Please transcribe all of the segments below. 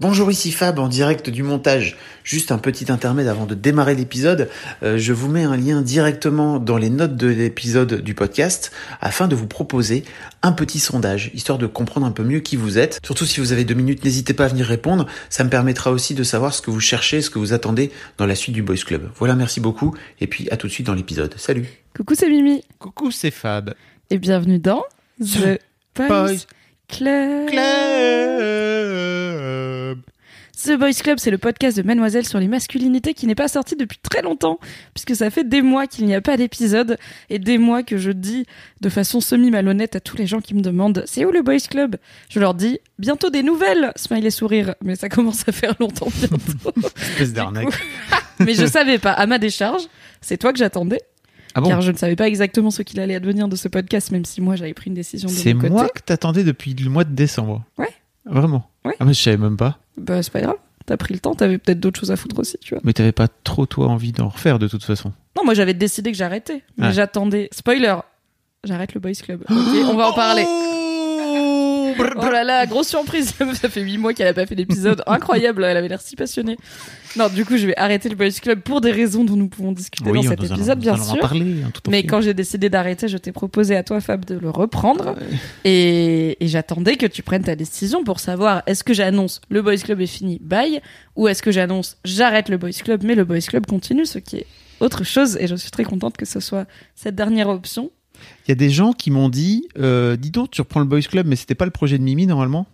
Bonjour, ici Fab en direct du montage. Juste un petit intermède avant de démarrer l'épisode. Euh, je vous mets un lien directement dans les notes de l'épisode du podcast afin de vous proposer un petit sondage, histoire de comprendre un peu mieux qui vous êtes. Surtout si vous avez deux minutes, n'hésitez pas à venir répondre. Ça me permettra aussi de savoir ce que vous cherchez, ce que vous attendez dans la suite du Boys Club. Voilà, merci beaucoup. Et puis à tout de suite dans l'épisode. Salut. Coucou, c'est Mimi. Coucou, c'est Fab. Et bienvenue dans The Boys, Boys Club. Club. The Boys Club, c'est le podcast de Mademoiselle sur les masculinités qui n'est pas sorti depuis très longtemps, puisque ça fait des mois qu'il n'y a pas d'épisode, et des mois que je dis de façon semi-malhonnête à tous les gens qui me demandent c'est où le Boys Club? Je leur dis bientôt des nouvelles, smile et sourire, mais ça commence à faire longtemps bientôt. Espèce d'arnaque. mais je savais pas, à ma décharge, c'est toi que j'attendais. Ah bon? Car je ne savais pas exactement ce qu'il allait advenir de ce podcast, même si moi j'avais pris une décision de C'est moi que t'attendais depuis le mois de décembre. Ouais. Vraiment Ouais. Ah mais je savais même pas. Bah c'est pas grave, t'as pris le temps, t'avais peut-être d'autres choses à foutre aussi, tu vois. Mais t'avais pas trop toi envie d'en refaire de toute façon. Non, moi j'avais décidé que j'arrêtais, mais j'attendais. Spoiler, j'arrête le Boys Club. Ok, on va en parler. Oh là là, grosse surprise. Ça fait 8 mois qu'elle a pas fait d'épisode. Incroyable, elle avait l'air si passionnée. Non, du coup, je vais arrêter le Boys Club pour des raisons dont nous pouvons discuter Oui, dans cet nous allons- épisode, nous bien sûr. parler. hein, tout Mais quand j'ai décidé d'arrêter, je t'ai proposé à toi, Fab, de le reprendre. Et, et j'attendais que tu prennes ta décision pour savoir est-ce que j'annonce le Boys Club est fini, bye, ou est-ce que j'annonce j'arrête le Boys Club, mais le Boys Club continue, ce qui est autre chose. Et je suis très contente que ce soit cette dernière option. Il y a des gens qui m'ont dit euh, dis donc tu reprends le Boys Club mais c'était pas le projet de Mimi normalement.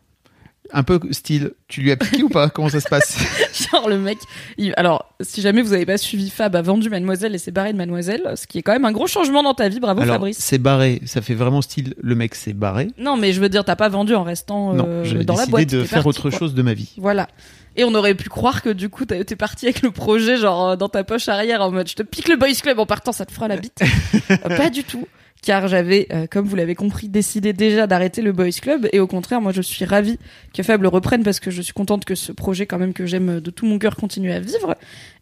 Un peu style tu lui as piqué ou pas? Comment ça se passe? Genre le mec. il- Alors, si jamais vous avez pas suivi, Fab a vendu Mademoiselle et s'est barré de Mademoiselle, ce qui est quand même un gros changement dans ta vie. Bravo, Alors Fabrice. c'est barré, ça fait vraiment style le mec s'est barré. Non, mais je veux dire, t'as pas vendu en restant euh, j'ai dans la décidé boîte. de t'es faire parti, autre quoi. chose de ma vie. Voilà. Et on aurait pu croire que du coup t'es parti avec le projet genre euh, dans ta poche arrière en mode je te pique le boys club en partant ça te fera la bite. Pas du tout. Car j'avais, euh, comme vous l'avez compris, décidé déjà d'arrêter le boys club et au contraire moi je suis ravie que Fab le reprenne parce que je suis contente que ce projet quand même que j'aime de tout mon cœur continue à vivre.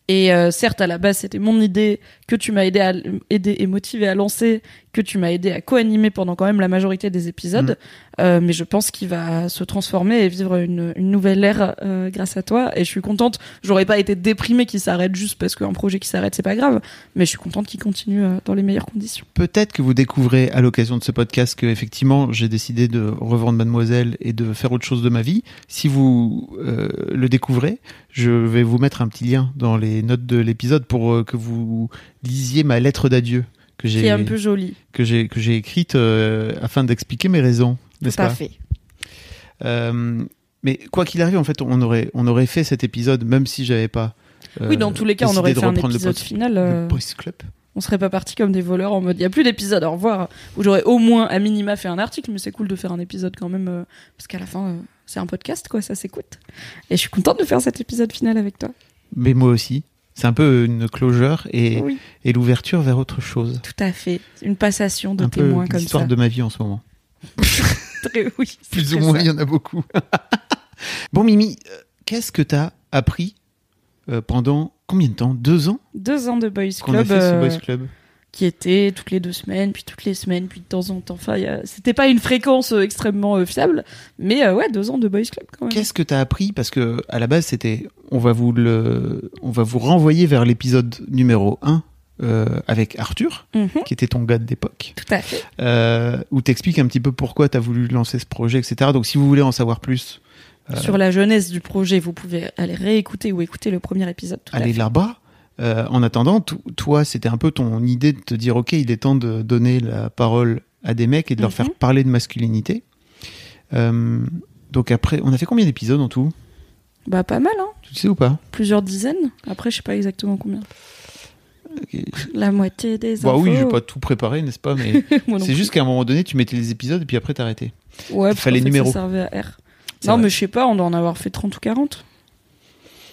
Et euh, certes à la base c'était mon idée que tu m'as aidé à aider et motivé à lancer, que tu m'as aidé à co-animer pendant quand même la majorité des épisodes. Euh, mais je pense qu'il va se transformer et vivre une, une nouvelle ère euh, grâce à toi. Et je suis contente. J'aurais pas été déprimée qu'il s'arrête juste parce qu'un projet qui s'arrête, c'est pas grave. Mais je suis contente qu'il continue euh, dans les meilleures conditions. Peut-être que vous découvrez à l'occasion de ce podcast que effectivement j'ai décidé de revendre Mademoiselle et de faire autre chose de ma vie. Si vous le découvrez, je vais vous mettre un petit lien dans les notes de l'épisode pour que vous lisiez ma lettre d'adieu que Qui est j'ai un peu joli. que j'ai que j'ai écrite euh, afin d'expliquer mes raisons, n'est-ce Tout à pas? fait. Euh, Mais quoi qu'il arrive, en fait, on aurait on aurait fait cet épisode même si j'avais pas. euh, oui, dans tous les cas, on aurait fait un le épisode pod- final. le euh, Boys Club. on serait pas parti comme des voleurs en mode il y a plus d'épisode, au revoir. Où j'aurais au moins à minima fait un article, mais c'est cool de faire un épisode quand même euh, parce qu'à la fin euh, c'est un podcast quoi, ça s'écoute. Et je suis contente de faire cet épisode final avec toi. Mais moi aussi. C'est un peu une closure et, Oui, et l'ouverture vers autre chose. tout à fait. Une passation de un témoins comme l'histoire ça. de ma vie en ce moment. Très- oui, Plus ou moins, il y en a beaucoup. bon, Mimi, euh, qu'est-ce que t'as appris euh, pendant combien de temps? Deux ans? Deux ans de Boys qu'on a Club, fait ce euh, Boys Club qui était toutes les deux semaines, puis toutes les semaines, puis de temps en temps. Enfin, y a- c'était pas une fréquence euh, extrêmement euh, fiable, mais euh, ouais, deux ans de Boys Club quand même. Qu'est-ce que t'as appris? Parce que à la base, c'était, on va vous le, on va vous renvoyer vers l'épisode numéro 1 avec Arthur, Mhm, qui était ton gars d'époque, tout à fait. euh, où t'expliques un petit peu pourquoi t'as voulu lancer ce projet, etc. Donc, si vous voulez en savoir plus, Sur la jeunesse du projet, vous pouvez aller réécouter ou écouter le premier épisode. Tout fait. là-bas. Euh, en attendant, to- toi, c'était un peu ton idée de te dire, ok, il est temps de donner la parole à des mecs et de leur Mhm. faire parler de masculinité. Euh, donc après, on a fait combien d'épisodes en tout? Bah pas mal, hein. Tu sais ou pas? Plusieurs dizaines. Après, je sais pas exactement combien. La moitié des Bah infos. oui, je vais pas tout préparer, n'est-ce pas Mais c'est juste qu'à un moment donné, tu mettais les épisodes et puis après t'arrêtais. Ouais, Il parce fallait fait, numéro. Ça servait à R. Non, vrai. mais je sais pas, on doit en avoir fait 30 ou 40.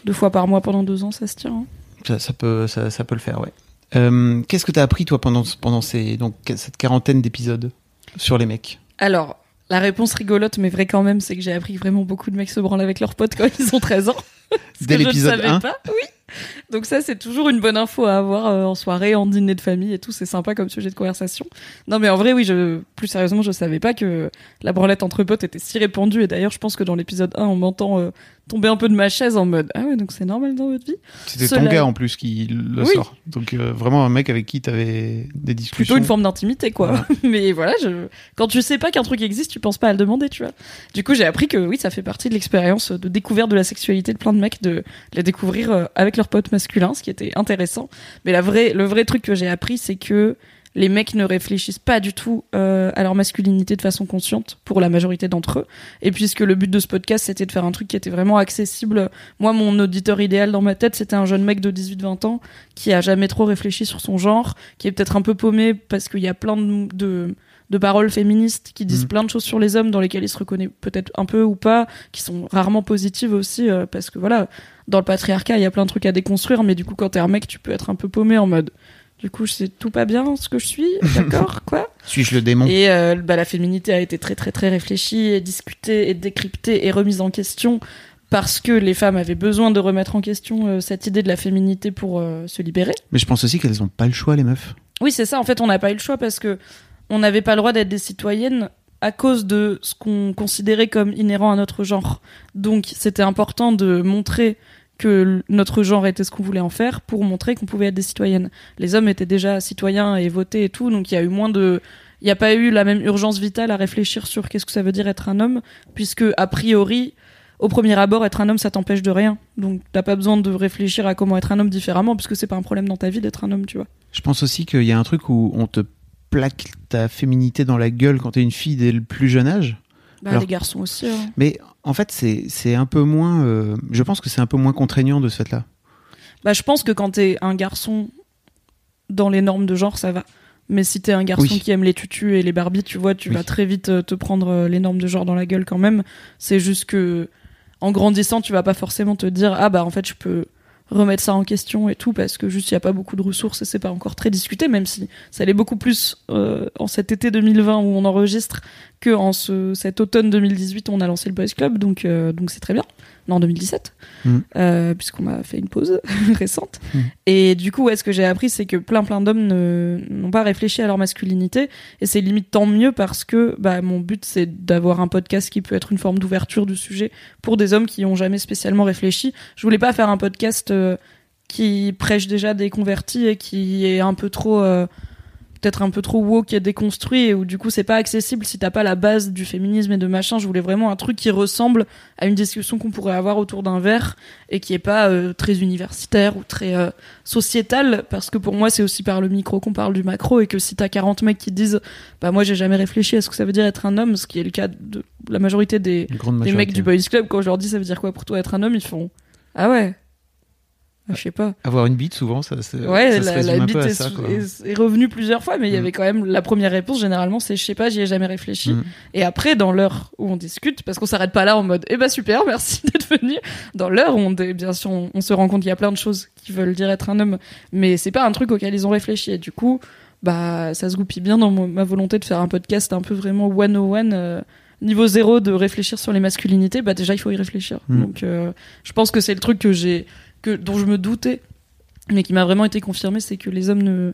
Deux fois par mois pendant deux ans, ça se tient. hein. Ça, ça peut, ça, ça peut le faire, ouais. Euh, Qu'est-ce que t'as appris toi pendant pendant ces donc cette quarantaine d'épisodes sur les mecs? Alors, la réponse rigolote, mais vraie quand même, c'est que j'ai appris que vraiment beaucoup de mecs se branlent avec leurs potes quand ils ont 13 ans. Dès que je ne l'épisode savais 1 pas, oui. Donc ça, c'est toujours une bonne info à avoir euh, en soirée, en dîner de famille et tout. C'est sympa comme sujet de conversation. Non, mais en vrai, oui, je, plus sérieusement, je savais pas que la branlette entre potes était si répandue. Et d'ailleurs, je pense que dans l'épisode 1, on m'entend euh, tomber un peu de ma chaise en mode, ah ouais, donc c'est normal dans votre vie. C'était Cela- ton gars en plus qui le Oui. sort. Donc euh, vraiment un mec avec qui t'avais des discussions. plutôt une forme d'intimité quoi Voilà. mais voilà je... quand tu sais pas qu'un truc existe tu penses pas à le demander tu vois du coup j'ai appris que oui ça fait partie de l'expérience de découverte de la sexualité de plein de mecs de la découvrir euh, avec leurs potes masculins ce qui était intéressant mais la vraie le vrai truc que j'ai appris c'est que les mecs ne réfléchissent pas du tout euh, à leur masculinité de façon consciente pour la majorité d'entre eux. Et puisque le but de ce podcast c'était de faire un truc qui était vraiment accessible, moi mon auditeur idéal dans ma tête c'était un jeune mec de 18-20 ans qui a jamais trop réfléchi sur son genre, qui est peut-être un peu paumé parce qu'il y a plein de, de, de paroles féministes qui disent Mhm. plein de choses sur les hommes dans lesquelles il se reconnaît peut-être un peu ou pas, qui sont rarement positives aussi euh, parce que voilà, dans le patriarcat il y a plein de trucs à déconstruire, mais du coup quand t'es un mec tu peux être un peu paumé en mode du coup, c'est tout pas bien ce que je suis, d'accord, quoi. Suis-je le démon Et euh, bah, la féminité a été très très très réfléchie, et discutée, et décryptée et remise en question parce que les femmes avaient besoin de remettre en question euh, cette idée de la féminité pour euh, se libérer. Mais je pense aussi qu'elles ont pas le choix les meufs. Oui, c'est ça. En fait, on n'a pas eu le choix parce que on n'avait pas le droit d'être des citoyennes à cause de ce qu'on considérait comme inhérent à notre genre. Donc, c'était important de montrer que notre genre était ce qu'on voulait en faire pour montrer qu'on pouvait être des citoyennes. Les hommes étaient déjà citoyens et votaient et tout, donc il y a eu moins de il n'y a pas eu la même urgence vitale à réfléchir sur qu'est-ce que ça veut dire être un homme, puisque a priori, au premier abord, être un homme, ça t'empêche de rien. Donc t'as pas besoin de réfléchir à comment être un homme différemment, puisque c'est pas un problème dans ta vie d'être un homme, tu vois. Je pense aussi qu'il y a un truc où on te plaque ta féminité dans la gueule quand t'es une fille dès le plus jeune âge. Bah, Alors- les garçons aussi. hein. Mais en fait, c'est c'est un peu moins. euh, je pense que c'est un peu moins contraignant de ce fait-là. Bah, je pense que quand t'es un garçon dans les normes de genre, ça va. Mais si t'es un garçon Oui. qui aime les tutus et les Barbies, tu vois, tu Oui. vas très vite euh, te prendre euh, les normes de genre dans la gueule quand même. C'est juste que, en grandissant, tu vas pas forcément te dire, ah bah en fait, je peux remettre ça en question et tout, parce que juste il y a pas beaucoup de ressources et c'est pas encore très discuté, même si ça l'est beaucoup plus euh, en cet été 2020 où on enregistre que en ce, cet automne 2018 où on a lancé le Boys Club, donc euh, donc c'est très bien. Non, en 2017, Mhm. euh, puisqu'on a fait une pause récente. Mhm. Et du coup, ouais, ce que j'ai appris, c'est que plein plein d'hommes n'ont pas réfléchi à leur masculinité, et c'est limite tant mieux parce que bah, mon but c'est d'avoir un podcast qui peut être une forme d'ouverture du sujet pour des hommes qui ont jamais spécialement réfléchi. Je voulais pas faire un podcast euh, qui prêche déjà des convertis et qui est un peu trop euh, peut-être un peu trop woke et déconstruit et où du coup c'est pas accessible si t'as pas la base du féminisme et de machin je voulais vraiment un truc qui ressemble à une discussion qu'on pourrait avoir autour d'un verre et qui est pas euh, très universitaire ou très euh, sociétal parce que pour moi c'est aussi par le micro qu'on parle du macro et que si t'as 40 mecs qui disent bah moi j'ai jamais réfléchi à ce que ça veut dire être un homme ce qui est le cas de la majorité des, grande des majorité. mecs du boys club quand je leur dis ça veut dire quoi pour toi être un homme ils font ah ouais je sais pas Avoir une bite, souvent, ça, c'est- Ouais, ça se la, résume la bite est, ça. Est- est revenue plusieurs fois, mais il y Mm. avait quand même la première réponse généralement, c'est je sais pas, j'y ai jamais réfléchi. Mm. Et après, dans l'heure où on discute, parce qu'on s'arrête pas là en mode eh ben super, merci d'être venu. Dans l'heure où on, bien sûr, on, on se rend compte qu'il y a plein de choses qui veulent dire être un homme, mais c'est pas un truc auquel ils ont réfléchi. Et du coup, bah ça se goupille bien dans ma volonté de faire un podcast un peu vraiment one on one. Niveau zéro de réfléchir sur les masculinités, bah déjà il faut y réfléchir. Mm. Donc euh, je pense que c'est le truc que j'ai, que dont je me doutais, mais qui m'a vraiment été confirmé, c'est que les hommes ne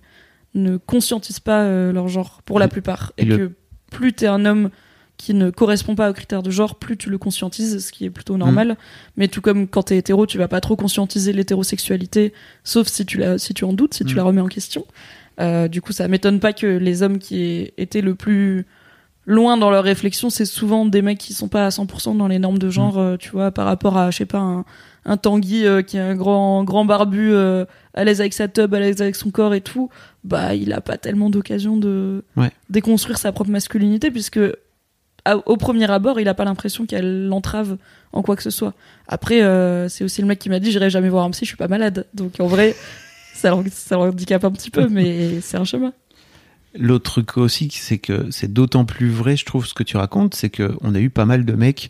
ne conscientisent pas euh, leur genre pour la plupart, et et, le- que plus t'es un homme qui ne correspond pas aux critères de genre, plus tu le conscientises, ce qui est plutôt normal. Mais tout comme quand t'es hétéro, tu vas pas trop conscientiser l'hétérosexualité, sauf si tu la, si tu en doutes, si tu Mm. la remets en question. Euh, du coup, ça m'étonne pas que les hommes qui aient été le plus loin dans leur réflexion, c'est souvent des mecs qui sont pas à 100% dans les normes de genre, Mm. euh, tu vois, par rapport à, je sais pas, un, un Tanguy euh, qui est un grand, grand barbu, euh, à l'aise avec sa tub, à l'aise avec son corps et tout, bah, il a pas tellement d'occasion de Ouais. déconstruire sa propre masculinité, puisque à- au premier abord, il a pas l'impression qu'elle l'entrave en quoi que ce soit. Après, euh, c'est aussi le mec qui m'a dit, j'irai jamais voir un psy, je suis pas malade. Donc, en vrai, ça ça handicape un petit peu, mais c'est un chemin. L'autre truc aussi, c'est que c'est d'autant plus vrai, je trouve, ce que tu racontes, c'est que on a eu pas mal de mecs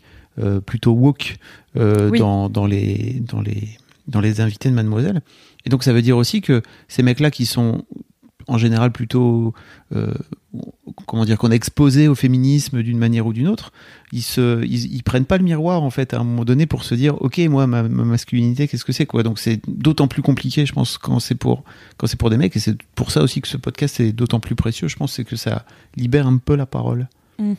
plutôt woke euh, Oui. dans, dans les dans les dans les invités de Mademoiselle. Et donc ça veut dire aussi que ces mecs-là qui sont en général plutôt euh, comment dire qu'on a exposé au féminisme d'une manière ou d'une autre, ils se ils, ils prennent pas le miroir en fait à un moment donné pour se dire ok moi ma, ma masculinité qu'est-ce que c'est quoi donc c'est d'autant plus compliqué je pense quand c'est pour quand c'est pour des mecs et c'est pour ça aussi que ce podcast est d'autant plus précieux je pense c'est que ça libère un peu la parole. Mhm.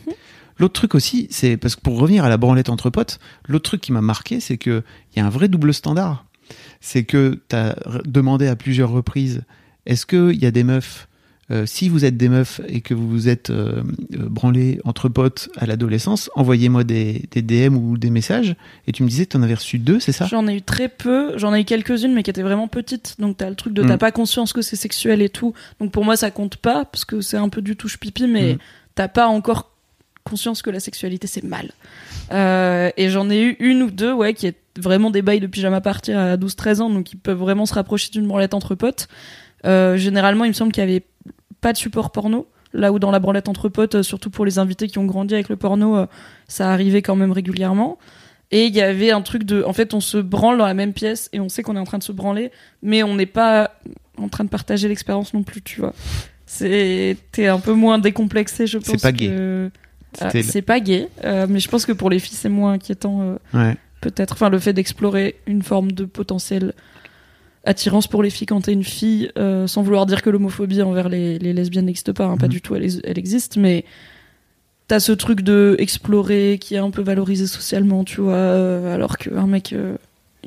L'autre truc aussi, c'est parce que pour revenir à la branlette entre potes, l'autre truc qui m'a marqué, c'est que il y a un vrai double standard. C'est que tu as demandé à plusieurs reprises, est-ce qu'il y a des meufs, euh, si vous êtes des meufs et que vous vous êtes euh, euh, branlés entre potes à l'adolescence, envoyez-moi des, des DM ou des messages. Et tu me disais que tu en avais reçu deux, c'est ça? J'en ai eu très peu, j'en ai eu quelques-unes, mais qui étaient vraiment petites. Donc t'as le truc de Mm. t'as pas conscience que c'est sexuel et tout. Donc pour moi ça compte pas parce que c'est un peu du touche pipi, mais Mm. t'as pas encore conscience que la sexualité c'est mal. Euh, et j'en ai eu une ou deux, ouais, qui est vraiment des bails de pyjama party à 12-13 ans, donc ils peuvent vraiment se rapprocher d'une branlette entre potes. Euh, généralement, il me semble qu'il y avait pas de support porno. Là où dans la branlette entre potes, euh, surtout pour les invités qui ont grandi avec le porno, ça arrivait quand même régulièrement. Et il y avait un truc de, en fait, on se branle dans la même pièce et on sait qu'on est en train de se branler, mais on n'est pas en train de partager l'expérience non plus, tu vois. T'es un peu moins décomplexé, je pense. C'est pas gay. que- Le- c'est pas gay, euh, mais je pense que pour les filles c'est moins inquiétant, euh, Ouais. peut-être. Enfin, le fait d'explorer une forme de potentielle attirance pour les filles quand t'es une fille, euh, sans vouloir dire que l'homophobie envers les, les lesbiennes n'existe pas, hein, pas Mhm. du tout, elle, elle existe, mais t'as ce truc de explorer qui est un peu valorisé socialement, tu vois, euh, alors qu'un mec, euh,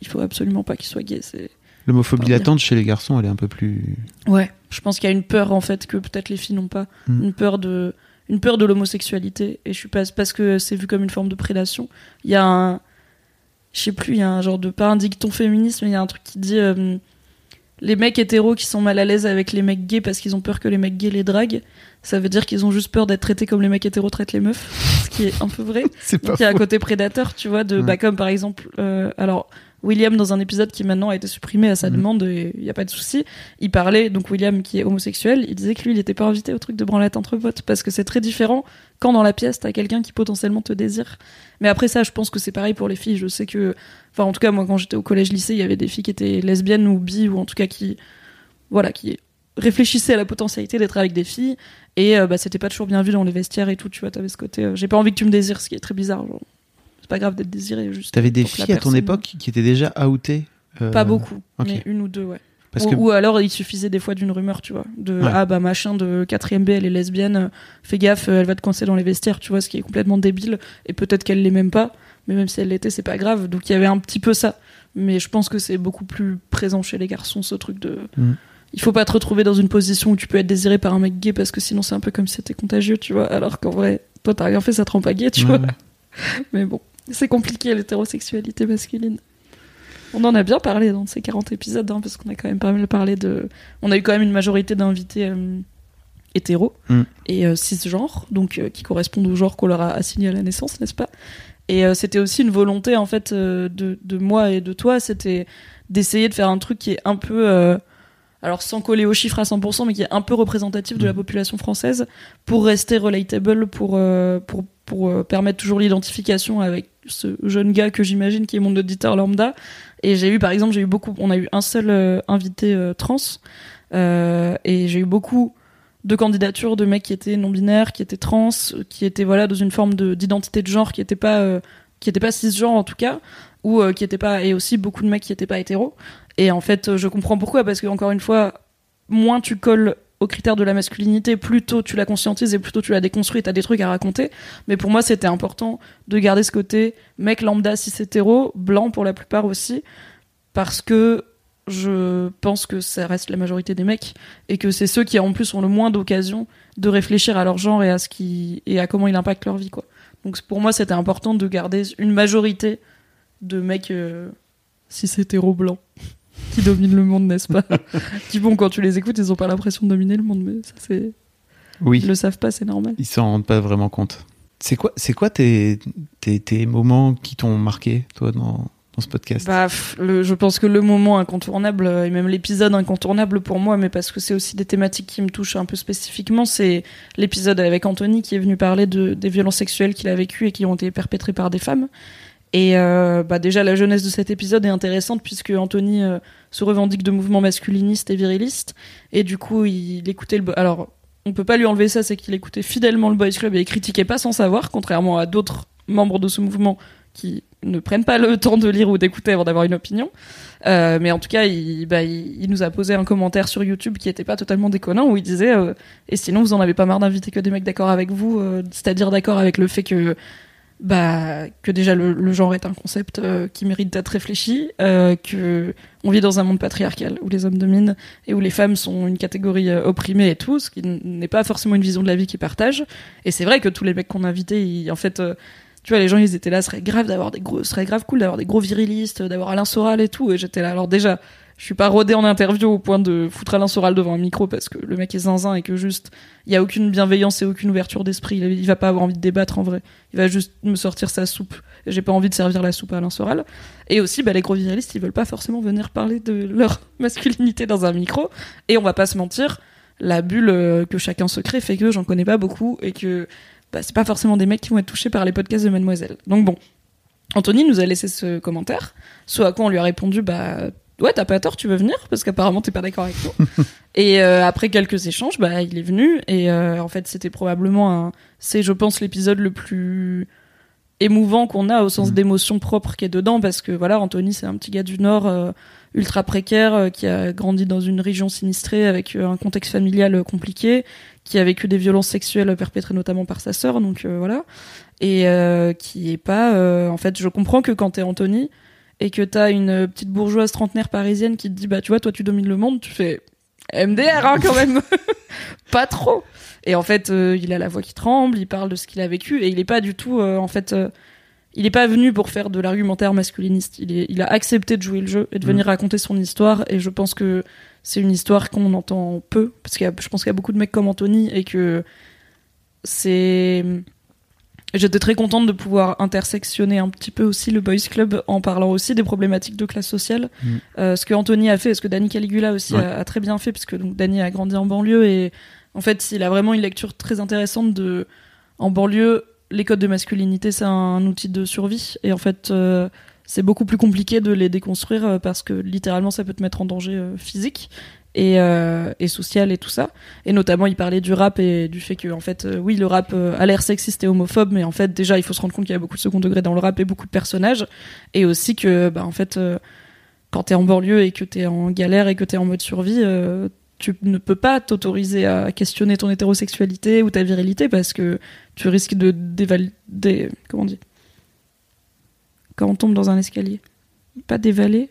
il faut absolument pas qu'il soit gay. C'est L'homophobie latente chez les garçons, elle est un peu plus. ouais. Je pense qu'il y a une peur en fait que peut-être les filles n'ont pas, Mhm. une peur de, une peur de l'homosexualité. Et je suis pas parce que c'est vu comme une forme de prédation. Il y a un, je sais plus, il y a un genre de pas un dicton féministe, mais il y a un truc qui dit euh, les mecs hétéros qui sont mal à l'aise avec les mecs gays parce qu'ils ont peur que les mecs gays les draguent. Ça veut dire qu'ils ont juste peur d'être traités comme les mecs hétéros traitent les meufs, ce qui est un peu vrai. C'est Donc il y a un côté prédateur, tu vois, de Ouais. bah, comme par exemple, euh, alors William dans un épisode qui maintenant a été supprimé à sa Mhm. demande, et il y a pas de souci, il parlait donc William qui est homosexuel, il disait que lui il était pas invité au truc de branlette entre potes parce que c'est très différent quand dans la pièce t'as quelqu'un qui potentiellement te désire. Mais après ça, je pense que c'est pareil pour les filles. Je sais que, enfin en tout cas moi quand j'étais au collège lycée, il y avait des filles qui étaient lesbiennes ou bi ou en tout cas qui, voilà, qui réfléchissaient à la potentialité d'être avec des filles et euh, bah c'était pas toujours bien vu dans les vestiaires et tout. Tu vois, t'avais ce côté, euh, j'ai pas envie que tu me désires, ce qui est très bizarre. genre. C'est pas grave d'être désiré, juste. T'avais des filles à ton époque qui étaient déjà outées euh, Pas beaucoup, mais une ou deux, ouais. Parce ou, que ou alors il suffisait des fois d'une rumeur, tu vois, de Ouais. ah bah machin de 4ème B, elle est lesbienne, euh, fais gaffe, euh, elle va te coincer dans les vestiaires, tu vois, ce qui est complètement débile, et peut-être qu'elle l'est même pas, mais même si elle l'était, c'est pas grave, donc il y avait un petit peu ça, mais je pense que c'est beaucoup plus présent chez les garçons, ce truc de. Mhm. Il faut pas te retrouver dans une position où tu peux être désiré par un mec gay parce que sinon c'est un peu comme si c'était contagieux, tu vois, alors qu'en vrai, toi t'as rien fait, ça te rend pas gay, tu Ouais, vois. Mais bon, c'est compliqué l'hétérosexualité masculine. On en a bien parlé dans ces 40 épisodes, hein, parce qu'on a quand même pas mal parlé de. On a eu quand même une majorité d'invités euh, hétéros Mm. et euh, cisgenres, donc euh, qui correspondent au genre qu'on leur a assigné à la naissance, n'est-ce pas? Et euh, c'était aussi une volonté, en fait, euh, de, de moi et de toi, c'était d'essayer de faire un truc qui est un peu. alors sans coller aux chiffres à 100%, mais qui est un peu représentatif de la Mhm. population française, pour rester relatable, pour, euh, pour, pour euh, permettre toujours l'identification avec ce jeune gars que j'imagine qui est mon auditeur lambda. Et j'ai eu, par exemple, j'ai eu beaucoup, on a eu un seul euh, invité euh, trans, euh, et j'ai eu beaucoup de candidatures de mecs qui étaient non binaires, qui étaient trans, qui étaient voilà dans une forme de d'identité de genre qui était pas qui pas cisgenre en tout cas, ou qui était pas et aussi beaucoup de mecs qui étaient pas hétéros. Et en fait, je comprends pourquoi parce que encore une fois, moins tu colles aux critères de la masculinité, plus tôt tu la conscientises et plus tôt tu la déconstruis, t'as des trucs à raconter. Mais pour moi, c'était important de garder ce côté mec lambda cis hétéro, blanc pour la plupart aussi, parce que je pense que ça reste la majorité des mecs et que c'est ceux qui en plus ont le moins d'occasion de réfléchir à leur genre et à ce qui et à comment il impacte leur vie. Donc pour moi, c'était important de garder une majorité de mecs euh, cis hétéro blancs qui dominent le monde, n'est-ce pas Qui bon quand tu les écoutes, ils ont pas l'impression de dominer le monde, mais ça c'est oui, ils le savent pas, c'est normal. ils s'en rendent pas vraiment compte. C'est quoi, c'est quoi tes, tes, tes moments qui t'ont marqué, toi, dans, dans ce podcast? Bah, le, je pense que le moment incontournable, euh, et même l'épisode incontournable pour moi, mais parce que c'est aussi des thématiques qui me touchent un peu spécifiquement, c'est l'épisode avec Anthony qui est venu parler de, des violences sexuelles qu'il a vécues et qui ont été perpétrées par des femmes. Et euh, bah déjà, la jeunesse de cet épisode est intéressante puisque Anthony euh, se revendique de mouvements masculinistes et virilistes. Et du coup, il, écoutait le... Alors, on peut pas lui enlever ça, c'est qu'il écoutait fidèlement le Boys Club et il critiquait pas sans savoir, contrairement à d'autres membres de ce mouvement qui ne prennent pas le temps de lire ou d'écouter avant d'avoir une opinion. Euh, mais en tout cas, il, bah, il, il nous a posé un commentaire sur YouTube qui était pas totalement déconnant où il disait et sinon vous en avez pas marre d'inviter que des mecs d'accord avec vous, c'est-à-dire d'accord avec le fait que bah que déjà le, genre est un concept euh, qui mérite d'être réfléchi, euh, que on vit dans un monde patriarcal où les hommes dominent et où les femmes sont une catégorie euh, opprimée et tout, ce qui n'est pas forcément une vision de la vie qu'ils partagent. Et c'est vrai que tous les mecs qu'on a invités, en fait, euh, tu vois, les gens ils étaient là, ce serait grave d'avoir des gros, ce serait grave cool d'avoir des gros virilistes, d'avoir Alain Soral et tout. Et j'étais là, alors déjà, je suis pas rodé en interview au point de foutre Alain Soral devant un micro parce que le mec est zinzin et que juste il y a aucune bienveillance et aucune ouverture d'esprit. Il, il va pas avoir envie de débattre en vrai. Il va juste me sortir sa soupe. J'ai pas envie de servir la soupe à Alain Soral. Et aussi, bah, les gros virilistes, ils veulent pas forcément venir parler de leur masculinité dans un micro. Et on va pas se mentir, la bulle euh, que chacun se crée fait que j'en connais pas beaucoup et que bah, c'est pas forcément des mecs qui vont être touchés par les podcasts de Mademoiselle. Donc bon, Anthony nous a laissé ce commentaire, ce à quoi on lui a répondu bah ouais t'as pas tort, tu veux venir parce qu'apparemment t'es pas d'accord avec nous. et euh, après quelques échanges, bah il est venu et euh, en fait c'était probablement un, c'est je pense l'épisode le plus émouvant qu'on a au sens Mhm. d'émotion propre qui est dedans parce que voilà Anthony c'est un petit gars du nord euh, ultra précaire euh, qui a grandi dans une région sinistrée avec euh, un contexte familial euh, compliqué qui a vécu des violences sexuelles perpétrées notamment par sa sœur donc euh, voilà et euh, qui est pas euh, en fait je comprends que quand t'es Anthony et que t'as une petite bourgeoise trentenaire parisienne qui te dit bah tu vois toi tu domines le monde tu fais MDR hein, quand même. Pas trop. Et en fait euh, il a la voix qui tremble il parle de ce qu'il a vécu et il est pas du tout euh, en fait euh, il est pas venu pour faire de l'argumentaire masculiniste. Il est il a accepté de jouer le jeu et de venir raconter son histoire et je pense que c'est une histoire qu'on entend peu parce a, je pense qu'il y a beaucoup de mecs comme Anthony et que c'est J'étais très contente de pouvoir intersectionner un petit peu aussi le Boys Club en parlant aussi des problématiques de classe sociale. Mm. Euh, ce que Anthony a fait, et ce que Danny Caligula aussi Ouais. a, a très bien fait, puisque donc Danny a grandi en banlieue et en fait, il a vraiment une lecture très intéressante de en banlieue. Les codes de masculinité, c'est un outil de survie et en fait, euh, c'est beaucoup plus compliqué de les déconstruire euh, parce que littéralement, ça peut te mettre en danger euh, physique et, euh, et social et tout ça. Et notamment, il parlait du rap et du fait que, en fait, euh, oui, le rap euh, a l'air sexiste et homophobe, mais en fait, déjà, il faut se rendre compte qu'il y a beaucoup de second degré dans le rap et beaucoup de personnages. Et aussi que, bah, en fait, euh, quand t'es en banlieue et que t'es en galère et que t'es en mode survie, tu ne peux pas t'autoriser à questionner ton hétérosexualité ou ta virilité parce que tu risques de dévaler. Comment on dit? Quand on tombe dans un escalier. Pas dévaler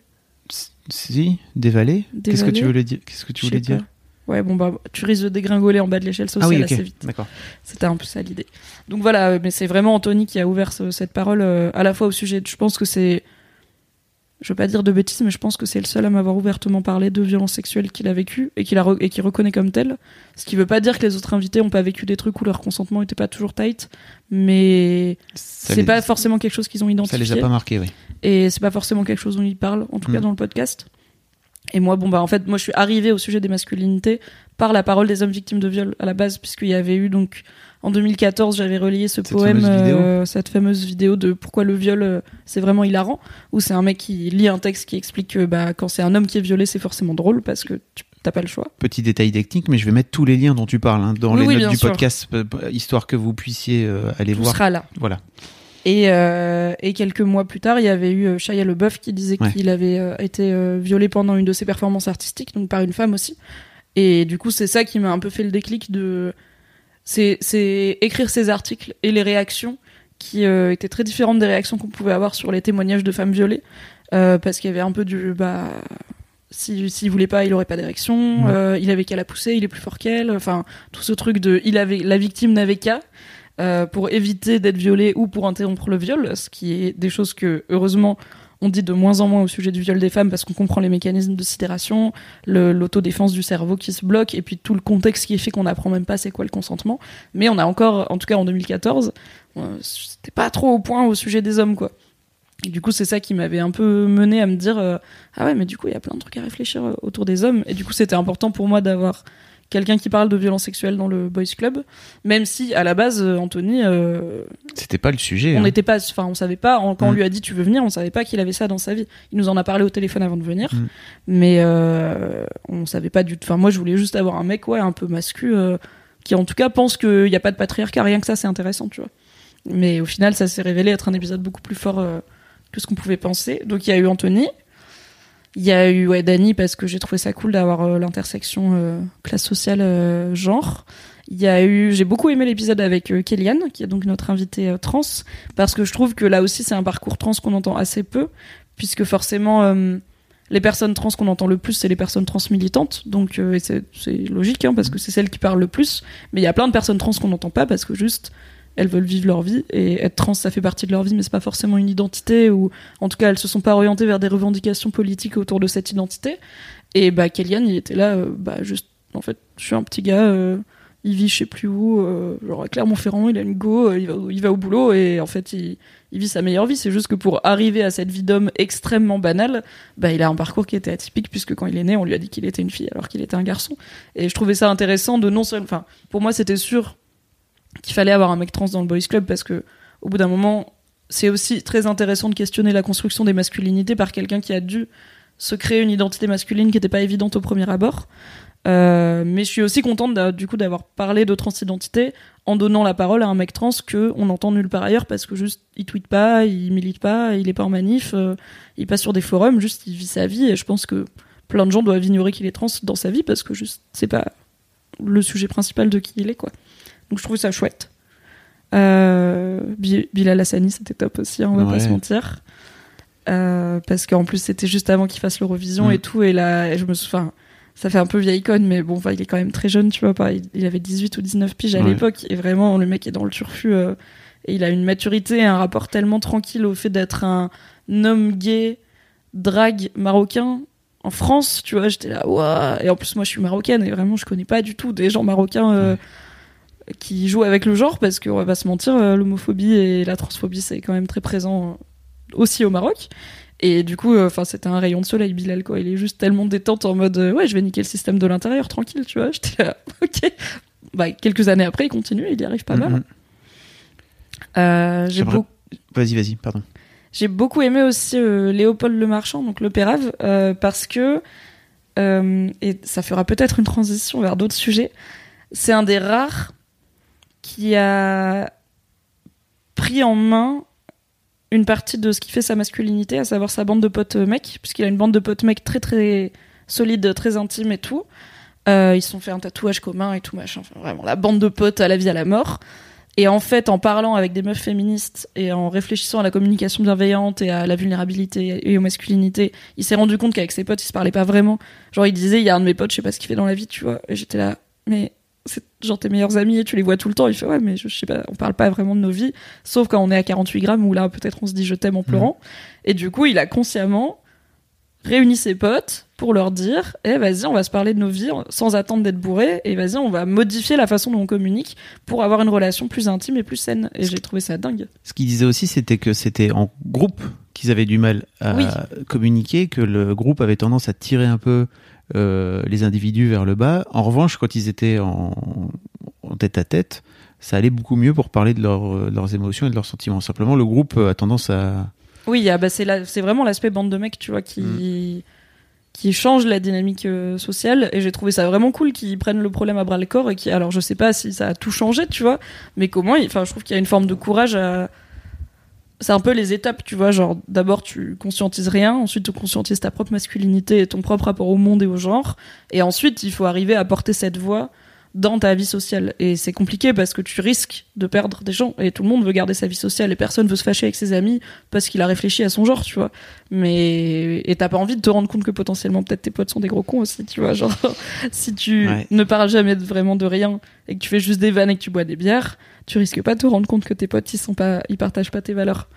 Si, dévaler. Qu'est-ce que tu voulais dire? Qu'est-ce que tu voulais dire? Ouais, bon, bah, tu risques de dégringoler en bas de l'échelle sociale Ah oui, assez vite. D'accord. C'était un peu ça l'idée. Donc voilà, euh, mais c'est vraiment Anthony qui a ouvert ce- cette parole euh, à la fois au sujet. de- je pense que c'est, je veux pas dire de bêtises, mais je pense que c'est le seul à m'avoir ouvertement parlé de violences sexuelles qu'il a vécues et qu'il re- reconnaît comme tel. Ce qui veut pas dire que les autres invités ont pas vécu des trucs où leur consentement était pas toujours tight, mais Ça c'est pas forcément quelque chose qu'ils ont Ça identifié les a pas marqués, oui. et c'est pas forcément quelque chose dont il parle, en tout cas Mm. dans le podcast. Et moi, bon bah en fait, moi je suis arrivée au sujet des masculinités par la parole des hommes victimes de viol à la base, puisqu'il y avait eu donc en 2014, j'avais relié ce Cette poème, fameuse euh, cette fameuse vidéo de pourquoi le viol euh, c'est vraiment hilarant, où c'est un mec qui lit un texte qui explique que bah quand c'est un homme qui est violé, c'est forcément drôle parce que tu t'as pas le choix. Petit détail technique, mais je vais mettre tous les liens dont tu parles hein, dans Oui, les oui, notes du sûr. podcast, histoire que vous puissiez euh, aller Tout voir. sera là. Voilà. Et, euh, et quelques mois plus tard, il y avait eu Shia LeBeouf qui disait Ouais. qu'il avait euh, été euh, violé pendant une de ses performances artistiques, donc par une femme aussi. Et du coup, c'est ça qui m'a un peu fait le déclic de. C'est écrire ces articles et les réactions qui euh, étaient très différentes des réactions qu'on pouvait avoir sur les témoignages de femmes violées. Euh, parce qu'il y avait un peu du. Bah, si s'il voulait pas, il aurait pas d'érection. Ouais. euh, il avait qu'à la pousser, il est plus fort qu'elle. Enfin, tout ce truc de. Il avait, la victime n'avait qu'à pour éviter d'être violée ou pour interrompre le viol, ce qui est des choses que heureusement on dit de moins en moins au sujet du viol des femmes parce qu'on comprend les mécanismes de sidération, l'autodéfense du cerveau qui se bloque et puis tout le contexte qui est fait qu'on n'apprend même pas c'est quoi le consentement. Mais on a encore, en tout cas en 2014, euh, c'était pas trop au point au sujet des hommes quoi. Et du coup, c'est ça qui m'avait un peu mené à me dire euh, ah ouais, mais du coup, il y a plein de trucs à réfléchir euh, autour des hommes. Et du coup, c'était important pour moi d'avoir quelqu'un qui parle de violence sexuelle dans le boys club, même si à la base, euh, Anthony, euh, C'était pas le sujet. on hein. n'était pas, enfin, on savait pas quand on Mm. lui a dit tu veux venir, on savait pas qu'il avait ça dans sa vie. Il nous en a parlé au téléphone avant de venir, Mm. mais euh, on savait pas du tout. Enfin, moi, je voulais juste avoir un mec, ouais, un peu mascu, euh, qui en tout cas pense qu'il n'y a pas de patriarcat, rien que ça, c'est intéressant, tu vois. Mais au final, ça s'est révélé être un épisode beaucoup plus fort que ce qu'on pouvait penser. Donc il y a eu Anthony, il y a eu ouais, Dany parce que j'ai trouvé ça cool d'avoir euh, l'intersection euh, classe sociale euh, genre. Il y a eu, j'ai beaucoup aimé l'épisode avec euh, Kellyanne, qui est donc notre invitée euh, trans, parce que je trouve que là aussi c'est un parcours trans qu'on entend assez peu, puisque forcément les personnes trans qu'on entend le plus c'est les personnes trans militantes, donc euh, c'est logique hein, parce que c'est celles qui parlent le plus. Mais il y a plein de personnes trans qu'on n'entend pas parce que juste elles veulent vivre leur vie et être trans ça fait partie de leur vie mais c'est pas forcément une identité ou en tout cas elles se sont pas orientées vers des revendications politiques autour de cette identité. Et bah Kellyanne il était là euh, bah juste en fait je suis un petit gars euh, il vit je sais plus où euh, genre à Clermont-Ferrand il a une go euh, il va, au- boulot et en fait il, il vit sa meilleure vie. C'est juste que pour arriver à cette vie d'homme extrêmement banale bah il a un parcours qui était atypique puisque quand il est né on lui a dit qu'il était une fille alors qu'il était un garçon. Et je trouvais ça intéressant de non seulement enfin pour moi c'était sûr qu'il fallait avoir un mec trans dans le boys club parce que au bout d'un moment c'est aussi très intéressant de questionner la construction des masculinités par quelqu'un qui a dû se créer une identité masculine qui n'était pas évidente au premier abord Euh, mais je suis aussi contente du coup d'avoir parlé de transidentité en donnant la parole à un mec trans que on entend nulle part ailleurs parce que juste il tweet pas, il milite pas, il est pas en manif, euh, il passe sur des forums, juste il vit sa vie et je pense que plein de gens doivent ignorer qu'il est trans dans sa vie parce que juste c'est pas le sujet principal de qui il est quoi. Donc je trouve ça chouette. Euh, Bi- Bilal Hassani c'était top aussi, hein, on va pas se mentir. Euh, parce qu'en plus c'était juste avant qu'il fasse l'Eurovision Mm. et tout et là et je me enfin ça fait un peu vieille conne mais bon il est quand même très jeune tu vois pas il, il avait 18 ou 19 piges à Ouais. l'époque et vraiment le mec est dans le turfu euh, et il a une maturité et un rapport tellement tranquille au fait d'être un homme gay drague marocain en France tu vois j'étais là waouh et en plus moi je suis marocaine et vraiment je connais pas du tout des gens marocains euh, qui jouent avec le genre parce qu'on va pas se mentir euh, l'homophobie et la transphobie c'est quand même très présent euh, aussi au Maroc et du coup, enfin, c'était un rayon de soleil, Bilal, quoi. Il est juste tellement détente en mode, euh, ouais, je vais niquer le système de l'intérieur, tranquille, tu vois. J'étais là, ok. Bah, quelques années après, il continue, il y arrive pas mal. Mhm. Euh, j'ai J'aimerais- beau- Vas-y, vas-y, pardon. j'ai beaucoup aimé aussi euh, Léopold Le Marchand, donc le Pérave, euh, parce que, euh, et ça fera peut-être une transition vers d'autres sujets, c'est un des rares qui a pris en main une partie de ce qui fait sa masculinité, à savoir sa bande de potes mecs, puisqu'il a une bande de potes mecs très très solide, très intime et tout. Euh, ils se sont fait un tatouage commun et tout machin. Enfin, vraiment, la bande de potes à la vie à la mort. Et en fait, en parlant avec des meufs féministes et en réfléchissant à la communication bienveillante et à la vulnérabilité et aux masculinités, il s'est rendu compte qu'avec ses potes, il se parlait pas vraiment. Genre, il disait, il y a un de mes potes, je sais pas ce qu'il fait dans la vie, tu vois. Et j'étais là, mais genre tes meilleurs amis et tu les vois tout le temps. Il fait, ouais, mais je, je sais pas, on parle pas vraiment de nos vies, sauf quand on est à 48 grammes où là, peut-être on se dit je t'aime en pleurant. Et du coup, il a consciemment réuni ses potes pour leur dire eh vas-y on va se parler de nos vies sans attendre d'être bourré et vas-y on va modifier la façon dont on communique pour avoir une relation plus intime et plus saine et j'ai trouvé ça dingue Ce qu'il disait aussi, c'était que c'était en groupe qu'ils avaient du mal à Oui. communiquer, que le groupe avait tendance à tirer un peu les individus vers le bas. En revanche, quand ils étaient en, tête à tête, ça allait beaucoup mieux pour parler de, de leurs émotions et de leurs sentiments. Simplement, le groupe a tendance à... oui ah bah c'est c'est vraiment l'aspect bande de mecs tu vois qui qui change la dynamique euh, sociale et j'ai trouvé ça vraiment cool qu'ils prennent le problème à bras le corps et qui alors je sais pas si ça a tout changé tu vois mais comment il- enfin je trouve qu'il y a une forme de courage à c'est un peu les étapes, tu vois, genre d'abord tu conscientises rien, ensuite tu conscientises ta propre masculinité et ton propre rapport au monde et au genre, et ensuite il faut arriver à porter cette voix dans ta vie sociale. Et c'est compliqué parce que tu risques de perdre des gens, et tout le monde veut garder sa vie sociale, et personne veut se fâcher avec ses amis parce qu'il a réfléchi à son genre, tu vois. Mais et t'as pas envie de te rendre compte que potentiellement peut-être tes potes sont des gros cons aussi, tu vois, genre si tu Ouais. ne parles jamais vraiment de rien et que tu fais juste des vannes et que tu bois des bières, tu risques pas de te rendre compte que tes potes ils sont pas ils partagent pas tes valeurs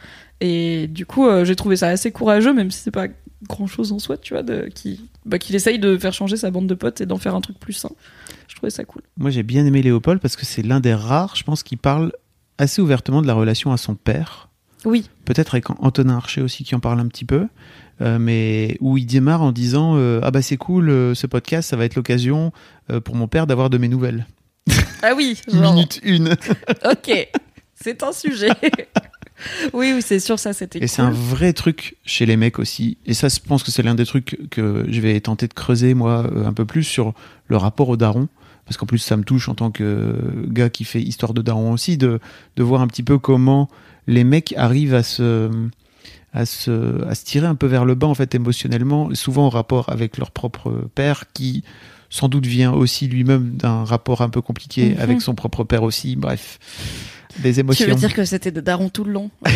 et du coup euh, j'ai trouvé ça assez courageux même si c'est pas grand chose en soi tu vois de qui bah, qu'il essaye de faire changer sa bande de potes et d'en faire un truc plus sain je trouvais ça cool Moi, j'ai bien aimé Léopold parce que c'est l'un des rares, je pense, qui parle assez ouvertement de la relation à son père. Oui. peut-être avec Antonin Archer aussi qui en parle un petit peu, euh, mais où il démarre en disant euh, ah bah c'est cool ce podcast, ça va être l'occasion pour mon père d'avoir de mes nouvelles. Ah oui, genre. Minute une. Ok, c'est un sujet. oui, oui, c'est sûr, ça c'était Et c'est un vrai truc chez les mecs aussi. Et ça, je pense que c'est l'un des trucs que je vais tenter de creuser, moi, euh, un peu plus sur le rapport au daron. Parce qu'en plus, ça me touche en tant que gars qui fait histoire de daron aussi, de, de voir un petit peu comment les mecs arrivent à se, à, se, à se tirer un peu vers le bas, en fait, émotionnellement, souvent en rapport avec leur propre père, qui sans doute vient aussi lui-même d'un rapport un peu compliqué Mhm. avec son propre père aussi. Bref, des Tu émotions. veux dire que c'était de daron tout le long.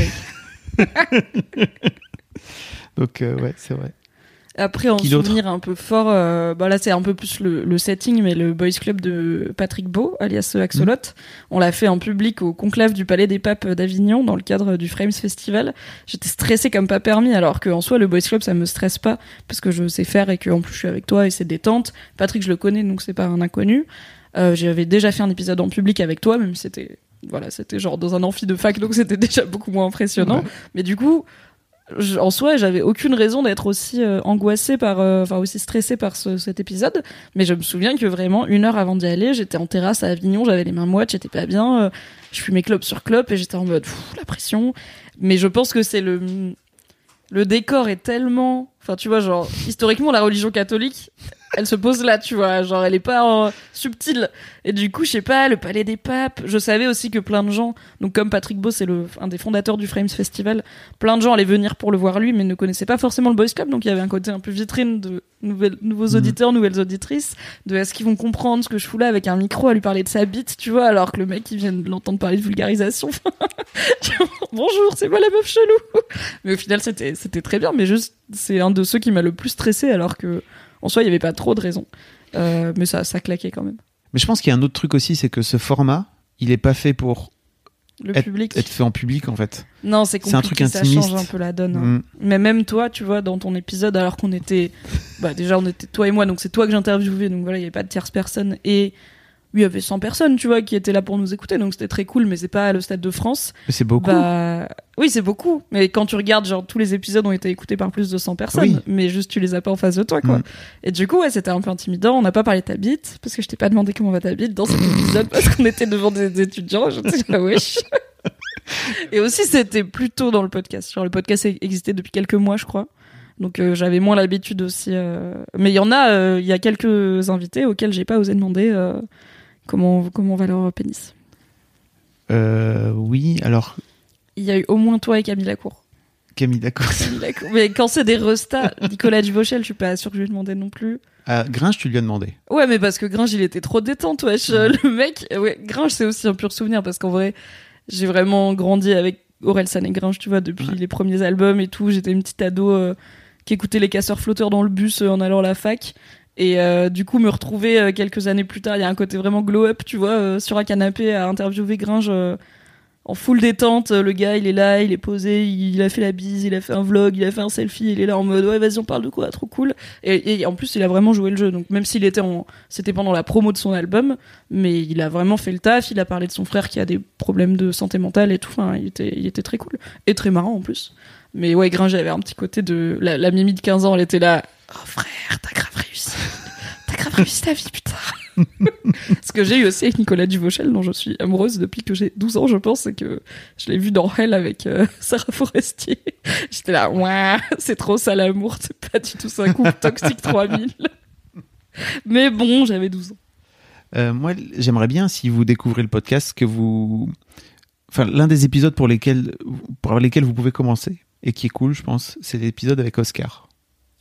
Donc, euh, ouais, c'est vrai. Après, en souvenir un peu fort, euh, bah là c'est un peu plus le, le setting, mais le Boys Club de Patrick Beau, alias Axolot, on l'a fait en public au conclave du Palais des Papes d'Avignon dans le cadre du Frames Festival. J'étais stressée comme pas permis, alors qu'en soi le Boys Club ça me stresse pas parce que je sais faire et que en plus je suis avec toi et c'est détente. Patrick je le connais donc c'est pas un inconnu. Euh, J'avais déjà fait un épisode en public avec toi, même si c'était voilà c'était genre dans un amphi de fac donc c'était déjà beaucoup moins impressionnant. Ouais. Mais du coup en soi, j'avais aucune raison d'être aussi euh, angoissée par, euh, enfin aussi stressée par ce- cet épisode. Mais je me souviens que vraiment une heure avant d'y aller, j'étais en terrasse à Avignon, j'avais les mains moites, j'étais pas bien, euh, je fumais clope sur clope et j'étais en mode la pression. Mais je pense que c'est le le décor est tellement, enfin tu vois genre historiquement la religion catholique, elle se pose là, tu vois, genre elle est pas subtile. Et du coup, je sais pas, le palais des papes. Je savais aussi que plein de gens, donc comme Patrick Beau, c'est le un des fondateurs du Frames Festival, plein de gens allaient venir pour le voir lui, mais ne connaissaient pas forcément le Boys Club, donc il y avait un côté un peu vitrine de nouvelles, nouveaux Mhm. auditeurs, nouvelles auditrices, de est-ce qu'ils vont comprendre ce que je fous là avec un micro à lui parler de sa bite, tu vois, alors que le mec il vient de l'entendre parler de vulgarisation. Bonjour, c'est moi la meuf chelou. Mais au final, c'était c'était très bien, mais juste c'est un de ceux qui m'a le plus stressé, alors que en soi il y avait pas trop de raisons. Euh, mais ça, ça claquait quand même. Mais je pense qu'il y a un autre truc aussi, c'est que ce format, il est pas fait pour Le être, public. être fait en public en fait. Non, c'est c'est un compliqué, truc ça intimiste. change un peu la donne. hein. Mm. Mais même toi, tu vois, dans ton épisode, alors qu'on était, bah déjà on était toi et moi, donc c'est toi que j'interviewais, donc voilà, il y avait pas de tierce personne et il y avait 100 personnes, tu vois, qui étaient là pour nous écouter, donc c'était très cool, mais c'est pas le stade de France. Mais c'est beaucoup. Bah oui, c'est beaucoup, mais quand tu regardes, genre tous les épisodes ont été écoutés par plus de 100 personnes, Oui. mais juste tu les as pas en face de toi, quoi. Mm. Et du coup, ouais, c'était un peu intimidant. On n'a pas parlé de ta bite parce que je t'ai pas demandé comment va ta bite dans cet épisode parce qu'on était devant des étudiants. Je dis, ah wesh. Et aussi, c'était plus tôt dans le podcast. Genre, le podcast existait depuis quelques mois, je crois. Donc, euh, j'avais moins l'habitude aussi. euh, Mais il y en a, euh, il y a quelques invités auxquels j'ai pas osé demander comment, comment va leur pénis. Euh, oui, alors Il y a eu au moins toi et Camille Lacour. Camille, Lacour. Mais quand c'est des restas, Nicolas Duvauchel, je suis pas sûre que je lui ai demandé non plus. À Gringe, tu lui as demandé. Ouais, mais parce que Gringe, il était trop détente, wesh. Euh, Le mec, ouais, Gringe, c'est aussi un pur souvenir parce qu'en vrai, j'ai vraiment grandi avec Aurel San et Gringe, tu vois, depuis Ouais. les premiers albums et tout. J'étais une petite ado euh, qui écoutait les casseurs flotteurs dans le bus euh, en allant à la fac. Et euh, du coup, me retrouver euh, quelques années plus tard, il y a un côté vraiment glow-up, tu vois, euh, sur un canapé à interviewer Gringe en full détente. Le gars, il est là, il est posé, il a fait la bise, il a fait un vlog, il a fait un selfie, il est là en mode ouais, vas-y, on parle de quoi, trop cool. Et, en plus, il a vraiment joué le jeu. Donc même s'il était en, c'était pendant la promo de son album, mais il a vraiment fait le taf. Il a parlé de son frère qui a des problèmes de santé mentale et tout. Enfin, il était, il était très cool et très marrant en plus. Mais ouais, Gringe avait un petit côté de la, la Mimi de 15 ans. Elle était là. Oh frère. T'as grave réussi ta vie, putain. Ce que j'ai eu aussi avec Nicolas Duvauchel, dont je suis amoureuse depuis que j'ai 12 ans, je pense, c'est que je l'ai vu dans Hell avec euh, Sarah Forestier. J'étais là, ouais, c'est trop ça l'amour, c'est pas du tout ça, couple toxique 3000. Mais bon, j'avais 12 ans. Euh, moi, j'aimerais bien, si vous découvrez le podcast, que vous. Enfin, l'un des épisodes pour lesquels, pour lesquels vous pouvez commencer, et qui est cool, je pense, c'est l'épisode avec Oscar.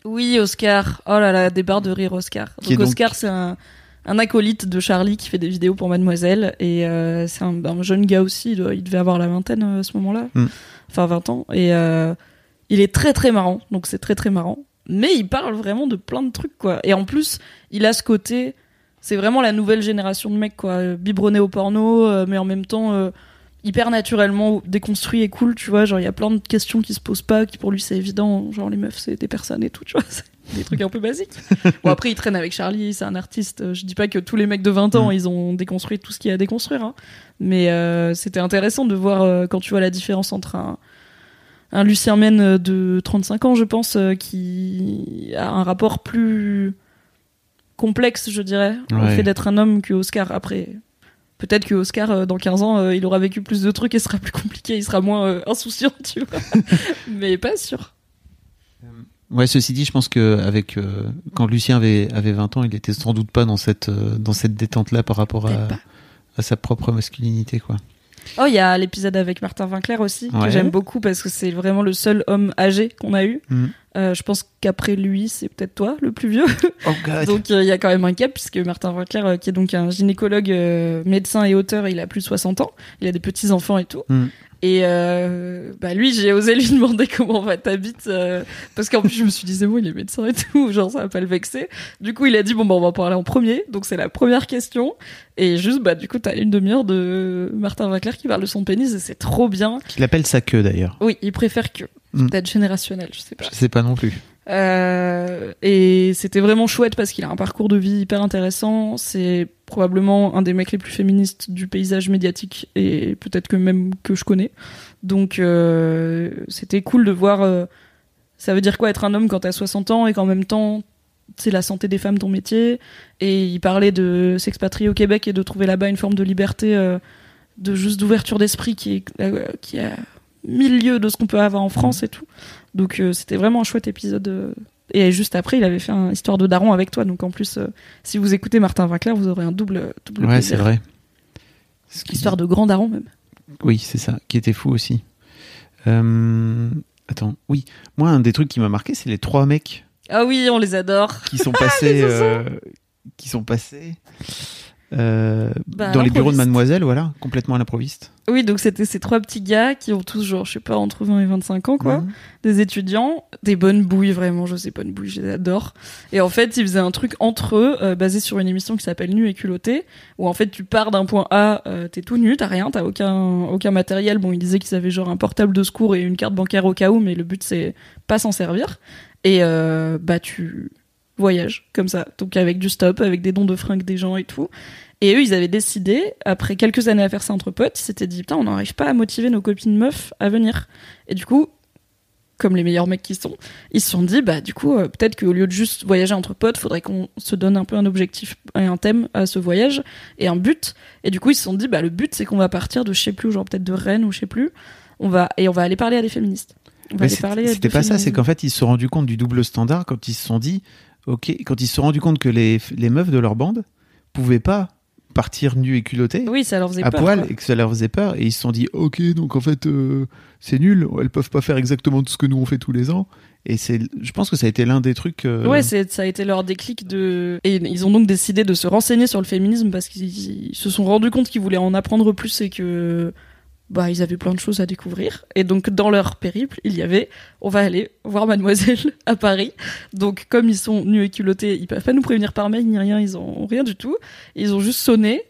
Oui, Oscar. Oh là là, des barres de rire, Oscar. Qui Donc, donc- Oscar, c'est un, un acolyte de Charlie qui fait des vidéos pour Mademoiselle. Et euh, c'est un, un jeune gars aussi. Il, doit- il devait avoir la vingtaine euh, à ce moment-là. Mm. Enfin, 20 ans. Et euh, il est très très marrant. Donc, c'est très très marrant. Mais il parle vraiment de plein de trucs, quoi. Et en plus, il a ce côté. C'est vraiment la nouvelle génération de mecs, quoi. euh, Biberonnés au porno, mais en même temps. euh, hyper naturellement déconstruit et cool, tu vois. Genre, il y a plein de questions qui se posent pas, qui pour lui c'est évident. Genre, les meufs, c'est des personnes et tout, tu vois. C'est des trucs un peu basiques. Bon, après, il traîne avec Charlie, c'est un artiste. Je dis pas que tous les mecs de 20 ans, Mm. ils ont déconstruit tout ce qu'il y a à déconstruire. hein. Mais euh, c'était intéressant de voir euh, quand tu vois la différence entre un, un Lucien Mène de 35 ans, je pense, euh, qui a un rapport plus complexe, je dirais, au Ouais. fait d'être un homme que Oscar. Après, peut-être que Oscar, euh, dans 15 ans, euh, il aura vécu plus de trucs et sera plus compliqué, il sera moins euh, insouciant, tu vois. Mais pas sûr. Ouais, ceci dit, je pense que avec euh, quand Lucien avait avait 20 ans, il était sans doute pas dans cette euh, dans cette détente là par rapport à, à sa propre masculinité quoi. Oh, il y a l'épisode avec Martin Winkler aussi, Ouais. que j'aime beaucoup parce que c'est vraiment le seul homme âgé qu'on a eu. Mm. Euh, je pense qu'après lui, c'est peut-être toi, le plus vieux. Oh god. donc euh, il y a quand même un cap, puisque Martin Winkler, euh, qui est donc un gynécologue, médecin et auteur, il a plus de 60 ans. Il a des petits-enfants et tout. Mm. Et euh, bah lui, j'ai osé lui demander comment va ta bite, euh, parce qu'en plus je me suis dit, c'est bon, il est médecin et tout, genre ça va pas le vexer. Du coup, il a dit, bon, bah on va en parler en premier, donc c'est la première question. Et juste, bah du coup, t'as une demi-heure de Martin Winkler qui parle de son pénis, et c'est trop bien. Qu'il appelle sa queue d'ailleurs. Oui, il préfère que. C'est Mm. peut-être générationnel, je sais pas. Je sais pas non plus. Euh, et c'était vraiment chouette parce qu'il a un parcours de vie hyper intéressant. C'est probablement un des mecs les plus féministes du paysage médiatique et peut-être que même que je connais. Donc euh, c'était cool de voir. euh, ça veut dire quoi être un homme quand t'as 60 ans et qu'en même temps c'est la santé des femmes ton métier? Et il parlait de s'expatrier au Québec et de trouver là-bas une forme de liberté, euh, de juste d'ouverture d'esprit qui est euh, qui a mille lieues de ce qu'on peut avoir en France et tout. Donc euh, c'était vraiment un chouette épisode. euh. Et juste après, il avait fait un histoire de daron avec toi. Donc en plus, euh, si vous écoutez Martin Winkler, vous aurez un double, double Ouais, c'est vrai. Ce qui- Histoire de grand daron même. Oui, c'est ça, qui était fou aussi. Euh, Attends, oui. Moi, un des trucs qui m'a marqué, c'est les trois mecs Ah oui, on les adore. qui sont passés, euh, qui sont passés euh, Bah, dans les bureaux de. Mademoiselle, voilà, complètement à l'improviste. Oui, donc c'était ces trois petits gars qui ont tous genre, je sais pas, entre 20 et 25 ans, quoi. Des étudiants, des bonnes bouilles, vraiment, je sais bonnes bouilles, je les adore. Et en fait, ils faisaient un truc entre eux, euh, basé sur une émission qui s'appelle Nu et culotté, où en fait, tu pars d'un point A, euh, t'es tout nu, t'as rien, t'as aucun, aucun matériel. Bon, ils disaient qu'ils avaient genre un portable de secours et une carte bancaire au cas où, mais le but, c'est pas s'en servir. Et euh, bah, tu voyages comme ça. Donc avec du stop, avec des dons de fringues des gens et tout. Et eux, ils avaient décidé, après quelques années à faire ça entre potes, ils s'étaient dit, putain, on n'arrive pas à motiver nos copines meufs à venir. Et du coup, comme les meilleurs mecs qui sont, ils se sont dit, bah, du coup, euh, peut-être qu'au lieu de juste voyager entre potes, faudrait qu'on se donne un peu un objectif et un thème à ce voyage et un but. Et du coup, ils se sont dit, bah, le but, c'est qu'on va partir de je sais plus, genre peut-être de Rennes ou je sais plus. On va, et on va aller parler à des féministes. C'était pas ça, c'est qu'en fait, ils se sont rendus compte du double standard quand ils se sont dit, ok, quand ils se sont rendus compte que les, les meufs de leur bande pouvaient pas partir nues et culottées. Oui, ça leur faisait à peur. poil quoi. et que ça leur faisait peur et ils se sont dit ok donc en fait euh, c'est nul elles peuvent pas faire exactement tout ce que nous on fait tous les ans et c'est je pense que ça a été l'un des trucs euh, Ouais, ça a été leur déclic de. Et ils ont donc décidé de se renseigner sur le féminisme parce qu'ils ils se sont rendus compte qu'ils voulaient en apprendre plus et que. Bah, ils avaient plein de choses à découvrir. Et donc, dans leur périple, il y avait on va aller voir Mademoiselle à Paris. Donc, comme ils sont nus et culottés, ils peuvent pas nous prévenir par mail ni rien, ils ont rien du tout. Ils ont juste sonné.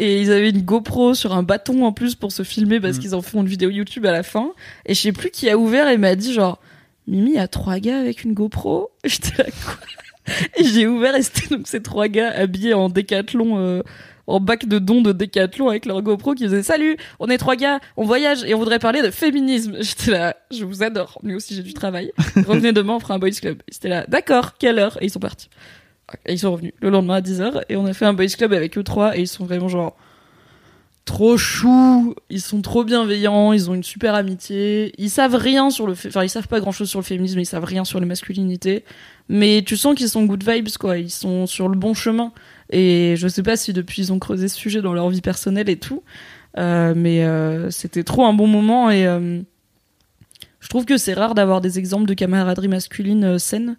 Et ils avaient une GoPro sur un bâton en plus pour se filmer parce Mm. qu'ils en font une vidéo YouTube à la fin. Et je sais plus qui a ouvert et m'a dit genre, Mimi, il y a trois gars avec une GoPro? J'étais là, quoi? Et j'ai ouvert et c'était donc ces trois gars habillés en décathlon, euh, en bac de dons de décathlon avec leur GoPro qui faisaient Salut, on est trois gars, on voyage et on voudrait parler de féminisme. J'étais là, je vous adore. Moi aussi, j'ai du travail. Revenez demain, on fera un boys club. Ils étaient là, d'accord, quelle heure? Et ils sont partis. Et ils sont revenus le lendemain à 10h et on a fait un boys club avec eux trois et ils sont vraiment genre trop choux, ils sont trop bienveillants, ils ont une super amitié, ils savent rien sur le fait, enfin ils savent pas grand chose sur le féminisme, ils savent rien sur les masculinités, mais tu sens qu'ils sont good vibes quoi, ils sont sur le bon chemin et je sais pas si depuis ils ont creusé ce sujet dans leur vie personnelle et tout, euh, mais euh, c'était trop un bon moment et euh, je trouve que c'est rare d'avoir des exemples de camaraderie masculine saine.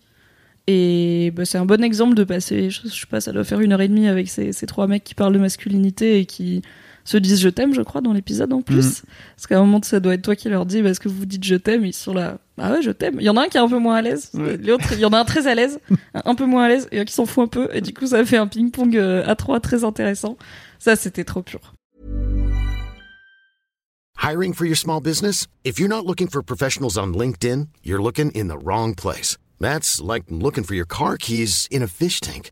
Et bah, c'est un bon exemple de passer, je, je sais pas, ça doit faire une heure et demie avec ces, ces trois mecs qui parlent de masculinité et qui se disent je t'aime, je crois, dans l'épisode en plus. Parce qu'à un moment, ça doit être toi qui leur dis parce que vous dites je t'aime, ils sont là, ah ouais, je t'aime. Il y en a un qui est un peu moins à l'aise, Ouais. l'autre, il y en a un très à l'aise, un un peu moins à l'aise et un qui s'en fout un peu. Et du coup, ça fait un ping-pong euh, à trois très intéressant. Ça, c'était trop pur. Hiring for your small business? If you're not looking for professionals on LinkedIn, you're looking in the wrong place. That's like looking for your car keys in a fish tank.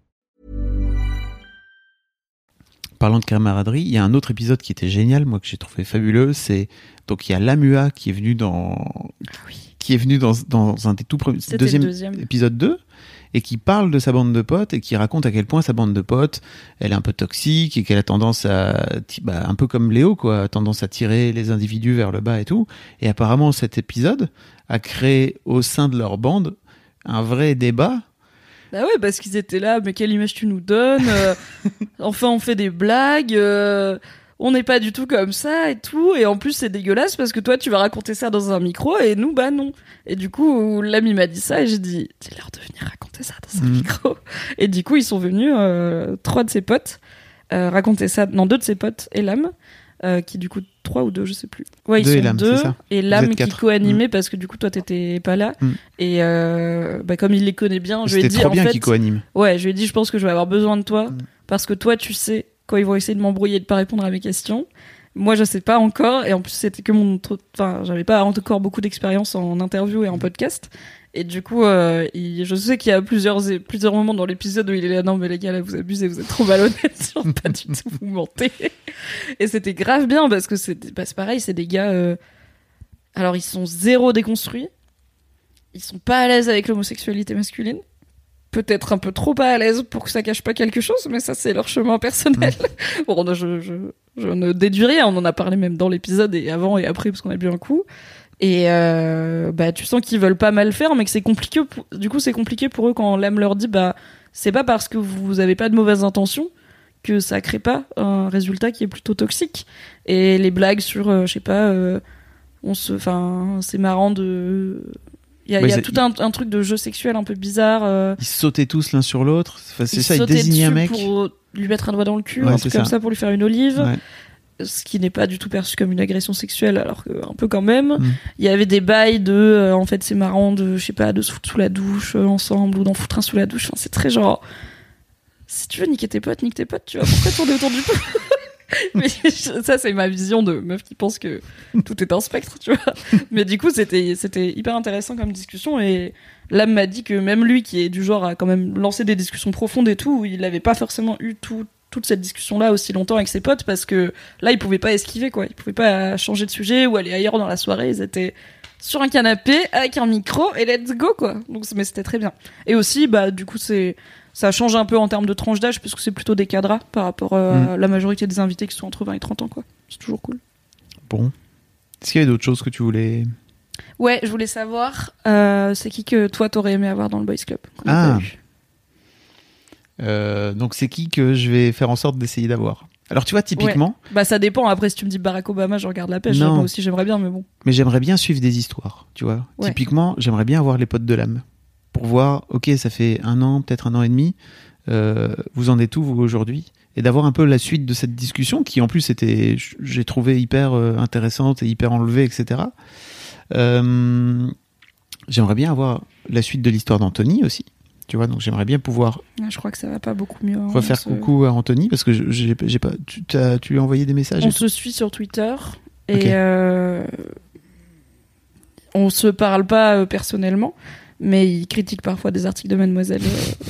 Parlant de camaraderie, il y a un autre épisode qui était génial, moi que j'ai trouvé fabuleux, c'est donc il y a Lamua qui est venu dans qui est venu dans, dans un des tout premiers deuxième, épisode 2 et qui parle de sa bande de potes et qui raconte à quel point sa bande de potes elle est un peu toxique et qu'elle a tendance à bah, un peu comme Léo quoi, a tendance à tirer les individus vers le bas et tout. Et apparemment cet épisode a créé au sein de leur bande un vrai débat Bah ouais, parce qu'ils étaient là, mais quelle image tu nous donnes euh, Enfin, on fait des blagues, euh, on n'est pas du tout comme ça et tout. Et en plus, c'est dégueulasse parce que toi, tu vas raconter ça dans un micro et nous, bah non. Et du coup, l'ami m'a dit ça et j'ai dit, dis-leur de venir raconter ça dans un Mhm. micro. Et du coup, ils sont venus, euh, trois de ses potes, euh, raconter ça, non, deux de ses potes et l'âme. Euh, qui du coup trois ou deux je sais plus ouais ils Deux et sont deux c'est ça et l'âme qui co-animait parce que du coup toi t'étais pas là Mm. et euh, bah, comme il les connaît bien je lui ai dit trop en bien fait co-anime Ouais, je lui ai dit, je pense que je vais avoir besoin de toi Mm. parce que toi, tu sais quand ils vont essayer de m'embrouiller et de pas répondre à mes questions. Moi, je sais pas encore et en plus, c'était que mon, enfin, j'avais pas encore beaucoup d'expérience en interview et en podcast. Et du coup, euh, il- je sais qu'il y a plusieurs plusieurs moments dans l'épisode où il est là, non mais les gars, là vous abusez, vous êtes trop malhonnêtes, genre, pas du tout, vous mentez. Et c'était grave bien parce que c'est bah, pareil, c'est des gars. euh, Alors ils sont zéro déconstruits, ils sont pas à l'aise avec l'homosexualité masculine peut-être un peu trop pas à l'aise pour que ça cache pas quelque chose, mais ça c'est leur chemin personnel. bon, je, je, je ne déduis rien, on en a parlé même dans l'épisode et avant et après parce qu'on a bu un coup. Et euh, bah tu sens qu'ils veulent pas mal faire, mais que c'est compliqué. pour- Du coup, c'est compliqué pour eux quand l'âme leur dit bah c'est pas parce que vous avez pas de mauvaises intentions que ça crée pas un résultat qui est plutôt toxique. Et les blagues sur, euh, je sais pas, euh, on se, enfin c'est marrant de il y a, y tout un, un truc de jeu sexuel un peu bizarre. euh, ils sautaient tous l'un sur l'autre Enfin, c'est ça ils désignaient un mec pour lui mettre un doigt dans le cul, Ouais, un truc comme ça. ça pour lui faire une olive, Ouais. Ce qui n'est pas du tout perçu comme une agression sexuelle, alors que un peu quand même. Mm. Il y avait des bails de, euh, en fait, c'est marrant de, je sais pas, de se foutre sous la douche euh, ensemble ou d'en foutre un sous la douche. Enfin, c'est très genre, si tu veux niquer tes potes, nique tes potes, tu vois. Pourquoi tourner autour du pot? Mais ça, c'est ma vision de meuf qui pense que tout est un spectre, tu vois. Mais du coup, c'était, c'était hyper intéressant comme discussion et l'âme m'a dit que même lui, qui est du genre à quand même lancer des discussions profondes et tout, il n'avait pas forcément eu tout, toute cette discussion-là aussi longtemps avec ses potes parce que là, il pouvait pas esquiver, quoi. Il pouvait pas changer de sujet ou aller ailleurs dans la soirée. Ils étaient sur un canapé avec un micro et let's go, quoi. Donc, mais c'était très bien. Et aussi, bah, du coup, c'est, ça change un peu en termes de tranche d'âge parce que c'est plutôt des cadras par rapport euh, à la majorité des invités qui sont entre 20 et 30 ans, quoi. C'est toujours cool. bon est-ce qu'il y avait d'autres choses que tu voulais? Ouais, je voulais savoir, euh, c'est qui que toi t'aurais aimé avoir dans le Boys Club Ah. Euh, donc c'est qui que je vais faire en sorte d'essayer d'avoir? Alors tu vois typiquement Bah ça dépend. Après, si tu me dis Barack Obama, je regarde la pêche. Non. Moi aussi, j'aimerais bien, mais bon. mais j'aimerais bien suivre des histoires tu vois Ouais. typiquement j'aimerais bien avoir les potes de l'âme pour voir ok ça fait un an peut-être un an et demi euh, vous en êtes où vous aujourd'hui? Et d'avoir un peu la suite de cette discussion qui en plus était j'ai trouvé hyper euh, intéressante et hyper enlevée etc Euh, j'aimerais bien avoir la suite de l'histoire d'Anthony aussi tu vois donc j'aimerais bien pouvoir Ouais, Je crois que ça va pas beaucoup mieux. hein. refaire se- coucou à Anthony parce que j'ai pas tu, t'as- tu lui as envoyé des messages On se suit sur Twitter et Ok. euh, on se parle pas euh, personnellement, mais il critique parfois des articles de Mademoiselle. euh.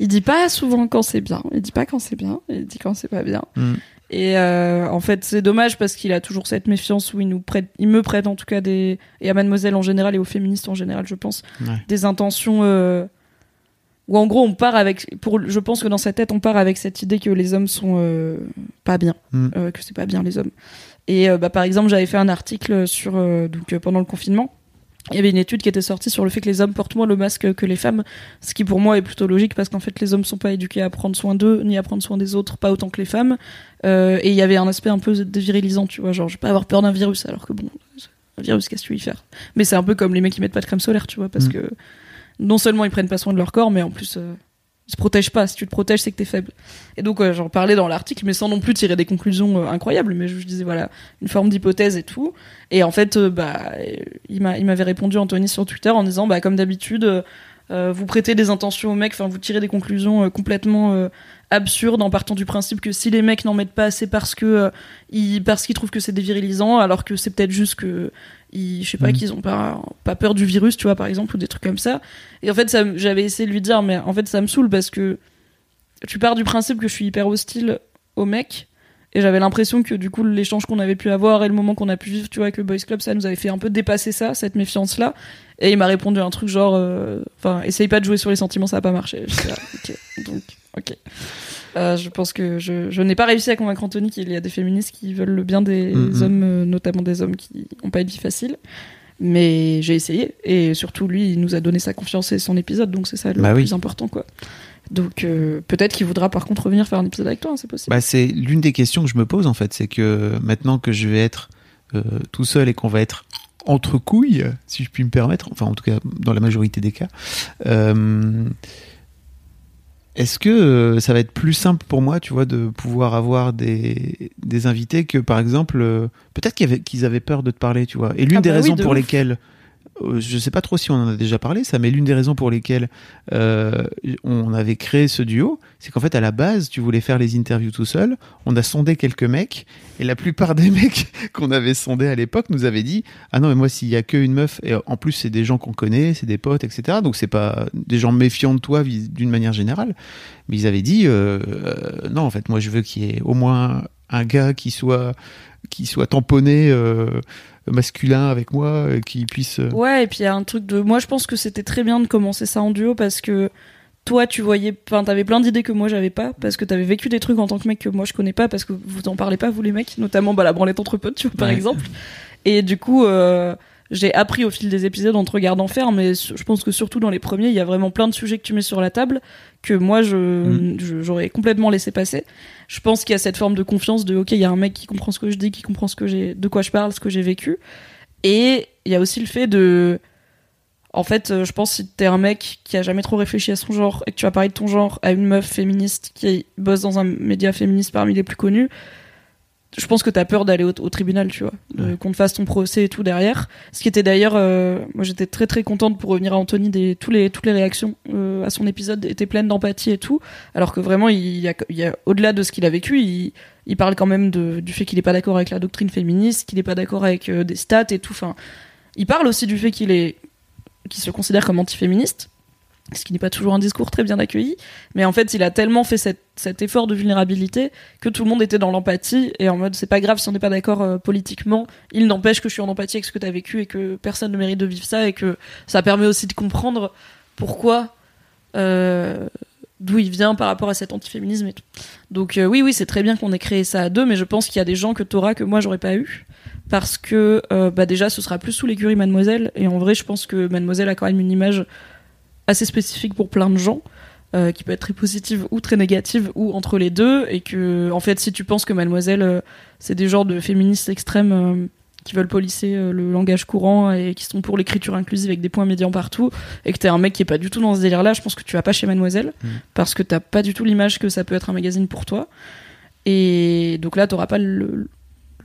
il dit pas souvent quand c'est bien, il dit pas quand c'est bien, il dit quand c'est pas bien. Mm. Et euh, en fait, c'est dommage parce qu'il a toujours cette méfiance où il nous prête, il me prête en tout cas des et à Mademoiselle en général et aux féministes en général, je pense, Ouais. des intentions euh, où en gros on part avec pour je pense que dans sa tête on part avec cette idée que les hommes sont euh, pas bien Mm. euh, que c'est pas bien les hommes et euh, bah, par exemple j'avais fait un article sur euh, donc pendant le confinement il y avait une étude qui était sortie sur le fait que les hommes portent moins le masque que les femmes, ce qui pour moi est plutôt logique parce qu'en fait les hommes sont pas éduqués à prendre soin d'eux ni à prendre soin des autres, pas autant que les femmes. Et il y avait un aspect un peu dévirilisant, tu vois, genre je vais pas avoir peur d'un virus alors que bon, un virus qu'est-ce que tu veux y faire? Mais c'est un peu comme les mecs qui mettent pas de crème solaire, tu vois, parce Mm. que non seulement ils prennent pas soin de leur corps, mais en plus euh, ils se protègent pas. Si tu te protèges, c'est que t'es faible. Et donc euh, j'en parlais dans l'article, mais sans non plus tirer des conclusions euh, incroyables. Mais je, disais voilà une forme d'hypothèse et tout. Et en fait, euh, bah, il m'a, il m'avait répondu Anthony sur Twitter en disant bah comme d'habitude. vous prêtez des intentions aux mecs, enfin vous tirez des conclusions complètement euh, absurde en partant du principe que si les mecs n'en mettent pas, c'est parce que parce qu'ils trouvent que c'est dévirilisant, alors que c'est peut-être juste que ils, je sais pas, Mhm. qu'ils ont pas pas peur du virus, tu vois, par exemple, ou des trucs comme ça. Et en fait, ça, j'avais essayé de lui dire, mais en fait, ça me saoule parce que tu pars du principe que je suis hyper hostile aux mecs. Et j'avais l'impression que du coup l'échange qu'on avait pu avoir et le moment qu'on a pu vivre, tu vois, avec le Boys Club, ça nous avait fait un peu dépasser ça, cette méfiance-là. Et il m'a répondu un truc genre, euh, enfin, essaye pas de jouer sur les sentiments, ça va pas marcher. Là, ok, donc, ok. Euh, je pense que je, je n'ai pas réussi à convaincre Anthony qu'il y a des féministes qui veulent le bien des Mhm. hommes, euh, notamment des hommes qui n'ont pas une vie facile. Mais j'ai essayé. Et surtout, lui, il nous a donné sa confiance et son épisode, donc c'est ça le Bah oui. plus important, quoi. Donc euh, peut-être qu'il voudra par contre revenir faire un épisode avec toi, hein, c'est possible. Bah, c'est l'une des questions que je me pose en fait, c'est que maintenant que je vais être euh, tout seul et qu'on va être entre couilles, si je puis me permettre, enfin en tout cas dans la majorité des cas, euh, est-ce que euh, ça va être plus simple pour moi, tu vois, de pouvoir avoir des, des invités que par exemple, euh, peut-être qu'ils avaient, peur de te parler, tu vois. Et l'une Ah des bah oui, raisons de pour ouf. lesquelles euh, je sais pas trop si on en a déjà parlé ça, mais l'une des raisons pour lesquelles euh, on avait créé ce duo, c'est qu'en fait à la base tu voulais faire les interviews tout seul. On a sondé quelques mecs et la plupart des mecs qu'on avait sondés à l'époque nous avaient dit ah non mais moi s'il y a qu'une meuf et en plus c'est des gens qu'on connaît, c'est des potes etc. Donc c'est pas des gens méfiants de toi d'une manière générale, mais ils avaient dit euh, non en fait moi je veux qu'il y ait au moins un gars qui soit qui soit tamponné euh, masculin avec moi, euh, qui puisse euh, Ouais, et puis il y a un truc de. Moi, je pense que c'était très bien de commencer ça en duo parce que toi, tu voyais. Enfin, t'avais plein d'idées que moi, j'avais pas parce que t'avais vécu des trucs en tant que mec que moi, je connais pas parce que vous en parlez pas, vous les mecs, notamment bah, la branlette entre potes, tu vois, par Ouais. exemple. Et du coup. euh, j'ai appris au fil des épisodes en te regardant faire, mais je pense que surtout dans les premiers, il y a vraiment plein de sujets que tu mets sur la table que moi, je, Mm. j'aurais complètement laissé passer. Je pense qu'il y a cette forme de confiance de, ok, il y a un mec qui comprend ce que je dis, qui comprend ce que j'ai, de quoi je parle, ce que j'ai vécu. Et il y a aussi le fait de, en fait, euh, je pense si t'es un mec qui a jamais trop réfléchi à son genre et que tu vas parler de ton genre à une meuf féministe qui bosse dans un média féministe parmi les plus connus, je pense que t'as peur d'aller au, au tribunal, tu vois, Ouais. qu'on te fasse ton procès et tout derrière. Ce qui était d'ailleurs, euh, moi j'étais très très contente pour revenir à Anthony des tous les toutes les réactions euh, à son épisode étaient pleines d'empathie et tout, alors que vraiment il y a, il y a au-delà de ce qu'il a vécu, il, il parle quand même de, du fait qu'il est pas d'accord avec la doctrine féministe, qu'il est pas d'accord avec euh, des stats et tout. Enfin, il parle aussi du fait qu'il est qu'il se considère comme antiféministe, ce qui n'est pas toujours un discours très bien accueilli. Mais en fait, il a tellement fait cet effort de vulnérabilité que tout le monde était dans l'empathie et en mode c'est pas grave si on n'est pas d'accord euh, politiquement. Il n'empêche que je suis en empathie avec ce que tu as vécu et que personne ne mérite de vivre ça et que ça permet aussi de comprendre pourquoi. euh, d'où il vient par rapport à cet antiféminisme et tout. Donc euh, oui, oui, c'est très bien qu'on ait créé ça à deux, mais je pense qu'il y a des gens que t'auras que moi j'aurais pas eu parce que bah déjà ce sera plus sous l'écurie Mademoiselle et en vrai je pense que Mademoiselle a quand même une image assez spécifique pour plein de gens euh, qui peut être très positive ou très négative ou entre les deux et que en fait si tu penses que Mademoiselle euh, c'est des genres de féministes extrêmes euh, qui veulent polisser euh, le langage courant et qui sont pour l'écriture inclusive avec des points médians partout et que t'es un mec qui est pas du tout dans ce délire là je pense que tu vas pas chez Mademoiselle Mhm. parce que t'as pas du tout l'image que ça peut être un magazine pour toi. Et donc là t'auras pas le,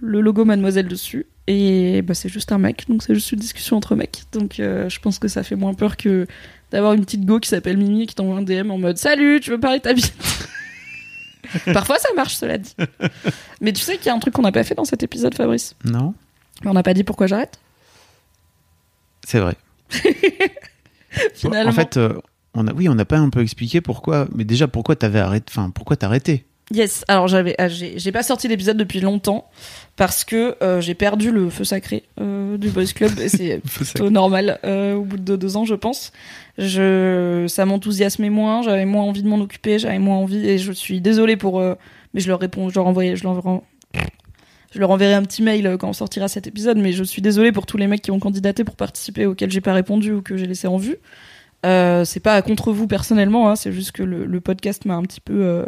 le logo Mademoiselle dessus. Et bah, c'est juste un mec donc c'est juste une discussion entre mecs. Donc je pense que ça fait moins peur que d'avoir une petite go qui s'appelle Mimi qui t'envoie un DM en mode salut tu veux parler de ta vie? Parfois ça marche cela dit. Mais tu sais qu'il y a un truc qu'on n'a pas fait dans cet épisode Fabrice? Non. On n'a pas dit pourquoi j'arrête? C'est vrai. finalement. En fait, euh, on a, oui, on n'a pas un peu expliqué pourquoi, mais déjà pourquoi t'avais arrêté, enfin pourquoi arrêté? Yes, alors j'avais, ah, j'ai j'ai pas sorti l'épisode depuis longtemps parce que euh, j'ai perdu le feu sacré euh, du Boys Club et c'est plutôt normal euh, au bout de deux ans, je pense. Je, ça m'enthousiasmait moins, j'avais moins envie de m'en occuper, j'avais moins envie et je suis désolée pour, mais je leur réponds, je leur envoie, je leur je leur enverrai un petit mail quand on sortira cet épisode, mais je suis désolée pour tous les mecs qui ont candidaté pour participer auxquels j'ai pas répondu ou que j'ai laissé en vue. C'est pas contre vous personnellement, hein, c'est juste que le, le podcast m'a un petit peu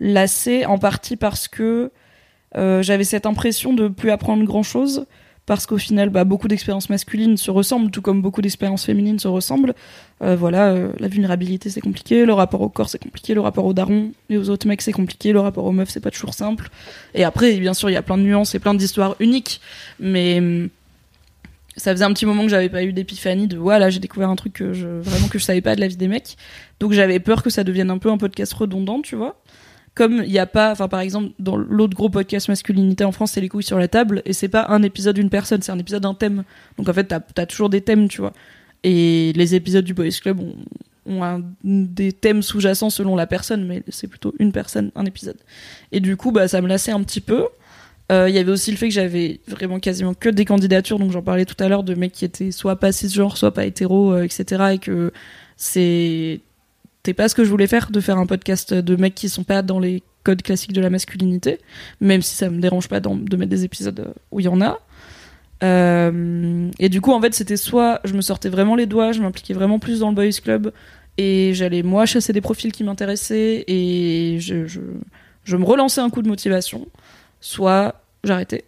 euh, lassé, en partie parce que euh, j'avais cette impression de plus apprendre grand chose, parce qu'au final, bah, beaucoup d'expériences masculines se ressemblent, tout comme beaucoup d'expériences féminines se ressemblent. Euh, voilà, euh, la vulnérabilité c'est compliqué, le rapport au corps c'est compliqué, le rapport aux darons et aux autres mecs c'est compliqué, le rapport aux meufs c'est pas toujours simple. Et après, bien sûr, il y a plein de nuances et plein d'histoires uniques, mais hum, ça faisait un petit moment que j'avais pas eu d'épiphanie de voilà j'ai découvert un truc vraiment que je savais pas de la vie des mecs donc j'avais peur que ça devienne un peu un podcast redondant tu vois comme il y a pas enfin par exemple dans l'autre gros podcast masculinité en France c'est les couilles sur la table et c'est pas un épisode d'une personne c'est un épisode d'un thème. Donc en fait t'as as toujours des thèmes tu vois. Et les épisodes du Boys Club ont, des thèmes sous-jacents selon la personne mais c'est plutôt une personne un épisode. Et du coup bah ça me lassait un petit peu. Euh, il y avait aussi le fait que j'avais vraiment quasiment que des candidatures, donc j'en parlais tout à l'heure, de mecs qui étaient soit pas cisgenre, soit pas hétéro, euh, etc. Et que c'est c'était pas ce que je voulais faire, de faire un podcast de mecs qui sont pas dans les codes classiques de la masculinité, même si ça me dérange pas de mettre des épisodes où il y en a. Euh, et du coup, en fait, c'était soit je me sortais vraiment les doigts, je m'impliquais vraiment plus dans le boys club, et j'allais moi chasser des profils qui m'intéressaient, et je, je, je me relançais un coup de motivation, soit j'arrêtais.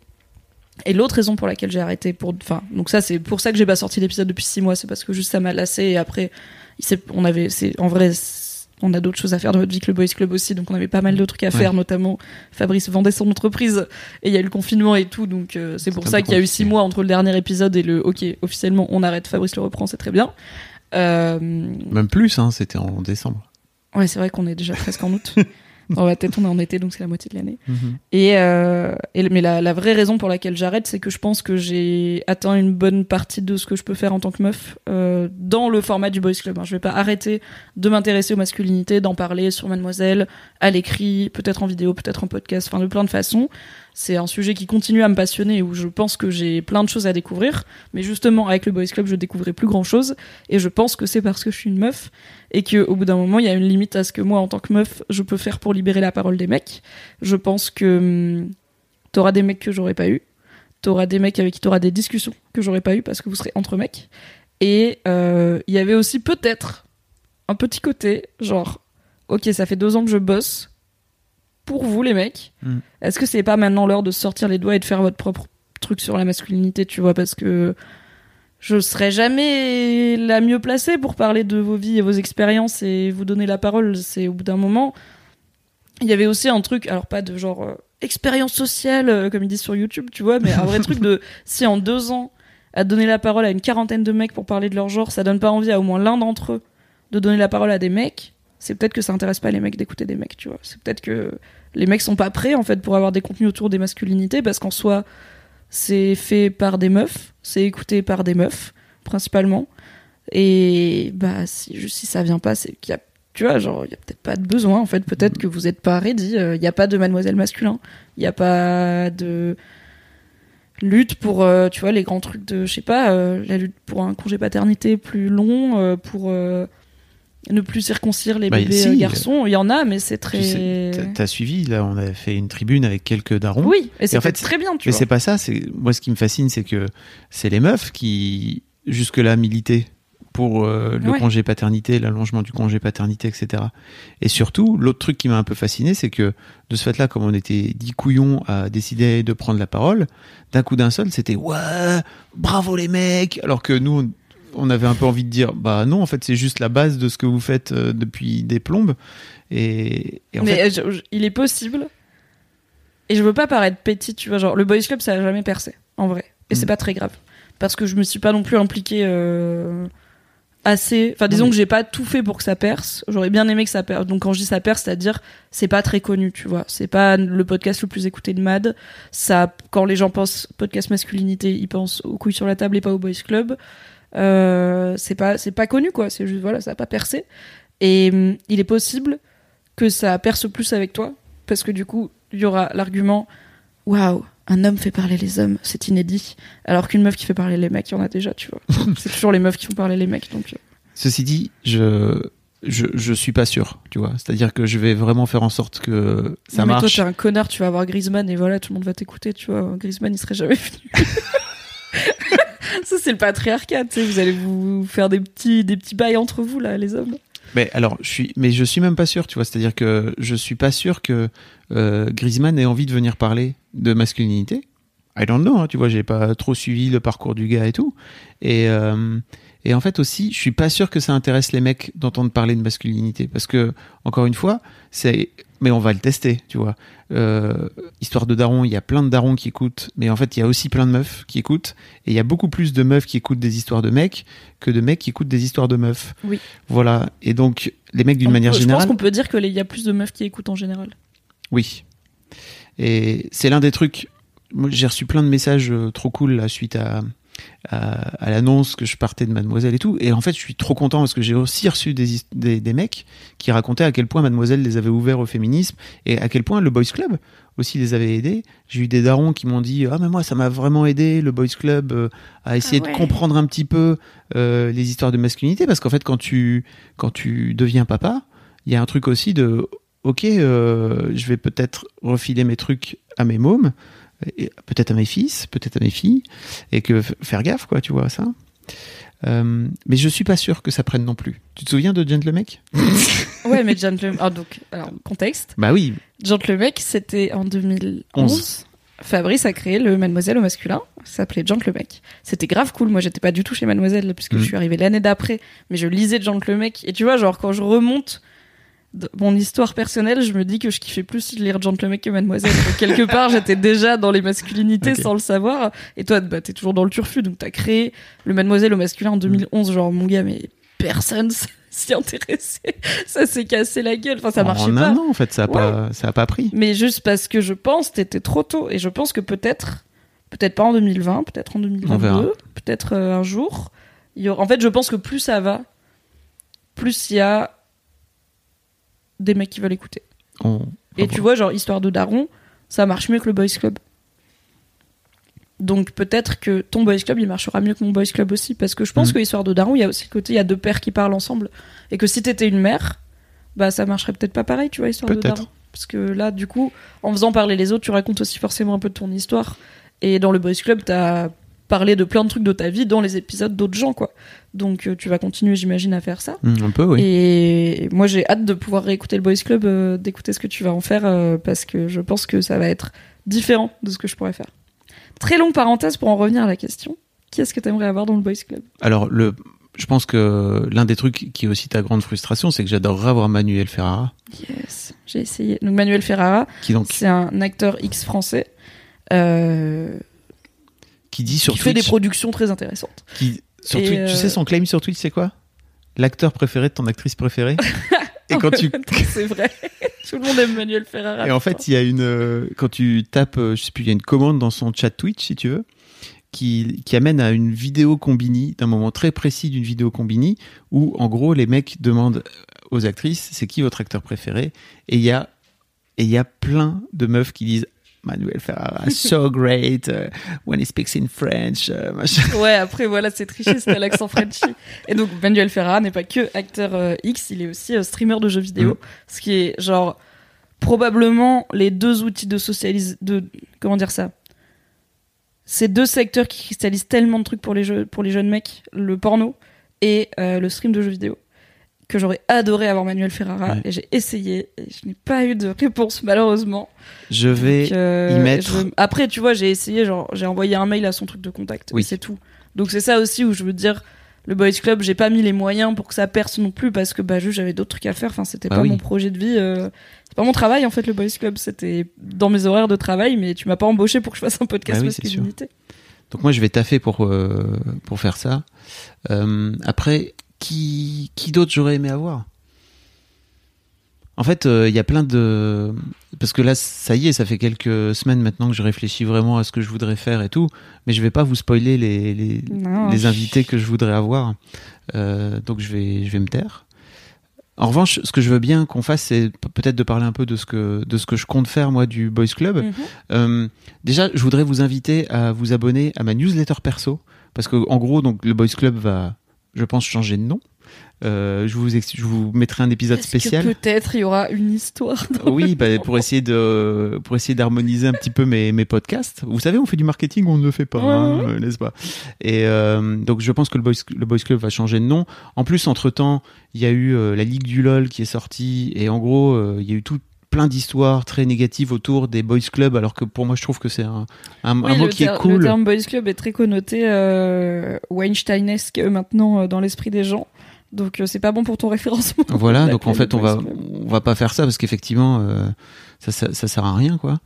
Et l'autre raison pour laquelle j'ai arrêté, pour, enfin, donc ça c'est pour ça que j'ai pas sorti l'épisode depuis six mois, c'est parce que juste ça m'a lassé et après, on avait, c'est en vrai, on a d'autres choses à faire dans notre vie que le Boys Club aussi, donc on avait pas mal de trucs à faire, notamment Fabrice vendait son entreprise et il y a eu le confinement et tout, donc euh, c'est pour ça qu'il y a eu six mois entre le dernier épisode et le ok, officiellement on arrête, Fabrice le reprend, c'est très bien. Euh, Même plus, hein, c'était en décembre. ouais, c'est vrai qu'on est déjà presque en août. Dans ma tête, on est en été, donc c'est la moitié de l'année. Mhm. Et, euh, et mais la, la vraie raison pour laquelle j'arrête, c'est que je pense que j'ai atteint une bonne partie de ce que je peux faire en tant que meuf euh, dans le format du boys club. hein. Je vais pas arrêter de m'intéresser aux masculinités, d'en parler sur Mademoiselle, à l'écrit, peut-être en vidéo, peut-être en podcast, enfin de plein de façons. C'est un sujet qui continue à me passionner où je pense que j'ai plein de choses à découvrir. Mais justement, avec le boys club, je découvrais plus grand chose. Et je pense que c'est parce que je suis une meuf et que au bout d'un moment, il y a une limite à ce que moi, en tant que meuf, je peux faire pour libérer la parole des mecs. Je pense que hum, t'auras des mecs que j'aurais pas eu, t'auras des mecs avec qui t'auras des discussions que j'aurais pas eu parce que vous serez entre mecs. Et euh, il y avait aussi peut-être un petit côté genre, ok, ça fait deux ans que je bosse pour vous les mecs. Mm. Est-ce que c'est pas maintenant l'heure de sortir les doigts et de faire votre propre truc sur la masculinité, tu vois, parce que je serai jamais la mieux placée pour parler de vos vies et vos expériences et vous donner la parole. C'est au bout d'un moment. Il y avait aussi un truc, alors pas de genre euh, expérience sociale euh, comme ils disent sur YouTube, tu vois, mais un vrai truc de si en deux ans à donner la parole à une quarantaine de mecs pour parler de leur genre, ça donne pas envie à au moins l'un d'entre eux de donner la parole à des mecs. C'est peut-être que ça intéresse pas les mecs d'écouter des mecs, tu vois. C'est peut-être que les mecs sont pas prêts en fait pour avoir des contenus autour des masculinités parce qu'en soi c'est fait par des meufs, c'est écouté par des meufs principalement. Et bah si si ça vient pas, c'est qu'il y a tu vois genre il y a peut-être pas de besoin en fait, peut-être que vous êtes pas ready, Euh, il y a pas de mademoiselle masculin, il y a pas de lutte pour euh, tu vois les grands trucs de je sais pas euh, la lutte pour un congé paternité plus long pour ne plus circoncire les Bah, bébés si, euh, garçons, il y en a mais c'est Tu très sais, t'as- suivi, là, on avait fait une tribune avec quelques darons. Oui, et c'est en fait, très bien, tu Mais c'est pas ça. C'est moi ce qui me fascine, c'est que c'est les meufs qui jusque-là militaient pour euh, le Ouais. congé paternité, l'allongement du congé paternité, etc. Et surtout, l'autre truc qui m'a un peu fasciné, c'est que de ce fait-là, comme on était dix couillons à décider de prendre la parole, d'un coup d'un seul, c'était ouais, bravo les mecs. Alors que nous, on- avait un peu envie de dire bah non, en fait, c'est juste la base de ce que vous faites euh, depuis des plombes. Et, et en mais fait, euh, je- je- il est possible. Et je veux pas paraître petit, tu vois. Genre, le Boys Club, ça a jamais percé, en vrai. Et c'est Mm. pas très grave. Parce que je me suis pas non plus impliquée euh, assez. Enfin, disons mais- que j'ai pas tout fait pour que ça perce. J'aurais bien aimé que ça perce. Donc, quand je dis ça perce, c'est-à-dire, c'est pas très connu, tu vois. C'est pas le podcast le plus écouté de Mad. Ça, quand les gens pensent podcast masculinité, ils pensent aux couilles sur la table et pas au Boys Club. Euh, c'est pas, c'est pas connu, quoi. C'est juste, voilà, ça a pas percé. Et hum, il est possible que ça perce plus avec toi, parce que du coup, il y aura l'argument waouh, un homme fait parler les hommes, c'est inédit, alors qu'une meuf qui fait parler les mecs, il y en a déjà, tu vois. c'est toujours les meufs qui font parler les mecs, donc. euh, Ceci dit, je, je, je suis pas sûr, tu vois. C'est-à-dire que je vais vraiment faire en sorte que ça non, mais toi, marche. t'es un connard, tu vas avoir Griezmann et voilà, tout le monde va t'écouter, tu vois. Griezmann, il serait jamais venu. Ça, c'est le patriarcat, tu sais. Vous allez vous faire des petits, des petits bails entre vous, là, les hommes. Mais alors, je suis, mais je suis même pas sûr, tu vois. C'est-à-dire que je suis pas sûr que euh, Griezmann ait envie de venir parler de masculinité. I don't know, hein, tu vois. J'ai pas trop suivi le parcours du gars et tout. Et euh, et en fait aussi, je suis pas sûr que ça intéresse les mecs d'entendre parler de masculinité, parce que encore une fois, c'est mais on va le tester, tu vois. Euh, histoire de daron, il y a plein de darons qui écoutent, mais en fait, il y a aussi plein de meufs qui écoutent, et il y a beaucoup plus de meufs qui écoutent des histoires de mecs que de mecs qui écoutent des histoires de meufs. Oui. Voilà. Et donc, les mecs, d'une manière peut- Je générale. pense qu'on peut dire qu'il y a plus de meufs qui écoutent en général. Oui. Et c'est l'un des trucs. J'ai reçu plein de messages euh, trop cool là, suite à, à, à l'annonce que je partais de Mademoiselle et tout. Et en fait, je suis trop content parce que j'ai aussi reçu des, des, des mecs qui racontaient à quel point Mademoiselle les avait ouverts au féminisme et à quel point le Boys Club aussi les avait aidés. J'ai eu des darons qui m'ont dit Ah, mais moi, ça m'a vraiment aidé, le Boys Club, euh, à essayer Ah ouais. de comprendre un petit peu euh, les histoires de masculinité. Parce qu'en fait, quand tu, quand tu deviens papa, il y a un truc aussi de ok, euh, je vais peut-être refiler mes trucs à mes mômes, peut-être à mes fils, peut-être à mes filles, et que faire gaffe, quoi, tu vois ça. Euh, mais je suis pas sûr que ça prenne non plus. Tu te souviens de Gentlemec Ouais, mais Gentleman. Ah, donc, alors, contexte. Bah oui, Gentleman, c'était en 2011. Onze. Fabrice a créé le Mademoiselle au masculin. Ça s'appelait Gentleman. C'était grave cool. Moi, j'étais pas du tout chez Mademoiselle, puisque je suis arrivée l'année d'après. Mais je lisais Gentleman. Et tu vois, genre, quand je remonte de mon histoire personnelle, je me dis que je kiffais plus lire Gentleman que Mademoiselle. Donc, quelque part, j'étais déjà dans les masculinités sans le savoir. Et toi, bah, t'es toujours dans le turfu. Donc, t'as créé le Mademoiselle au masculin en 2011. Genre, mon gars, mais personne s'y intéressait. Ça s'est cassé la gueule. Enfin, ça marchait en pas. un an, en fait, ça a, Ouais. pas, ça a pas pris. Mais juste parce que je pense t'étais trop tôt. Et je pense que peut-être, peut-être pas en 2020, peut-être en On verra. 2022, peut-être euh, un jour. Il y aura... En fait, je pense que plus ça va, plus il y a des mecs qui veulent écouter. On- Et on tu vois, genre, histoire de daron, ça marche mieux que le Boys Club. Donc peut-être que ton Boys Club, il marchera mieux que mon Boys Club aussi. Parce que je pense Mhm. que histoire de daron, il y a aussi le côté, il y a deux pères qui parlent ensemble. Et que si t'étais une mère, bah ça marcherait peut-être pas pareil, tu vois, histoire de daron. Parce que là, du coup, en faisant parler les autres, tu racontes aussi forcément un peu de ton histoire. Et dans le Boys Club, t'as parlé de plein de trucs de ta vie dans les épisodes d'autres gens, quoi. Donc euh, tu vas continuer, j'imagine, à faire ça. Hmm, un peu, oui. Et moi, j'ai hâte de pouvoir réécouter le Boys Club, euh, d'écouter ce que tu vas en faire, euh, parce que je pense que ça va être différent de ce que je pourrais faire. Très longue parenthèse pour en revenir à la question. Qui est-ce que tu aimerais avoir dans le Boys Club? Alors, le, je pense que l'un des trucs qui est aussi ta grande frustration, c'est que j'adorerais avoir Manuel Ferrara, Yes, j'ai essayé. Donc Manuel Ferrara, qui donc? c'est un acteur X français euh, qui dit sur qui fait des Twitch, productions très intéressantes. qui, sur Twitch- euh, tu sais son claim sur Twitch, c'est quoi? L'acteur préféré de ton actrice préférée? Et quand tu c'est vrai, tout le monde aime Manuel Ferrara. Et en fait, il y a une euh, quand tu tapes, euh, je sais plus, il y a une commande dans son chat Twitch si tu veux, qui qui amène à une vidéo combini d'un moment très précis d'une vidéo combini où en gros les mecs demandent aux actrices c'est qui votre acteur préféré? Et il y a et il y a plein de meufs qui disent Manuel Ferrara so great uh, when he speaks in French euh, machin. Ouais, après, voilà, c'est triché, c'était l'accent Frenchy. Et donc, Manuel Ferrara n'est pas que acteur euh, X, il est aussi euh, streamer de jeux vidéo. Mm. Ce qui est, genre, probablement les deux outils de socialisation, de, comment dire ça? Ces deux secteurs qui cristallisent tellement de trucs pour les, jeux, pour les jeunes mecs, le porno et euh, le stream de jeux vidéo, que j'aurais adoré avoir Manuel Ferrara. Ouais. Et j'ai essayé, et je n'ai pas eu de réponse, malheureusement. Je vais Donc, euh, y mettre- je- Après, tu vois, j'ai essayé, genre, j'ai envoyé un mail à son truc de contact. Oui. C'est tout. Donc c'est ça aussi où je veux dire, le Boys Club, j'ai pas mis les moyens pour que ça perce non plus parce que bah juste j'avais d'autres trucs à faire. Enfin, c'était Bah pas oui. mon projet de vie. euh, C'est pas mon travail en fait, le Boys Club. C'était dans mes horaires de travail, mais tu m'as pas embauché pour que je fasse un podcast Bah oui, masculinité. Donc moi je vais taffer pour euh, pour faire ça. Euh, après qui qui d'autre j'aurais aimé avoir? En fait, euh, il y a plein de parce que là ça y est, ça fait quelques semaines maintenant que je réfléchis vraiment à ce que je voudrais faire et tout, mais je vais pas vous spoiler les les, Non. les invités que je voudrais avoir. Euh, donc je vais je vais me taire. En revanche, ce que je veux bien qu'on fasse, c'est peut-être de parler un peu de ce que de ce que je compte faire moi du Boys Club. Mhm. Euh, déjà, je voudrais vous inviter à vous abonner à ma newsletter perso, parce que en gros, donc le Boys Club va, je pense, changer de nom. Euh, je vous ex- je vous mettrai un épisode spécial. peut-être il y aura une histoire. Oui, bah, pour essayer de pour essayer d'harmoniser un petit peu mes, mes podcasts. Vous savez, on fait du marketing, on ne le fait pas, hein, n'est-ce pas? Et euh, donc, je pense que le Boys, le Boys Club va changer de nom. En plus, entre temps, il y a eu euh, la Ligue du LOL qui est sortie, et en gros, il y a eu tout plein d'histoires très négatives autour des Boys Club, alors que pour moi, je trouve que c'est un, un, Oui, un mot qui est cool. le terme Boys Club est très connoté euh, Weinsteinesque maintenant euh, dans l'esprit des gens. Donc euh, c'est pas bon pour ton référencement. Voilà, donc en fait, on va, on va pas faire ça parce qu'effectivement, euh, ça, ça, ça sert à rien, quoi.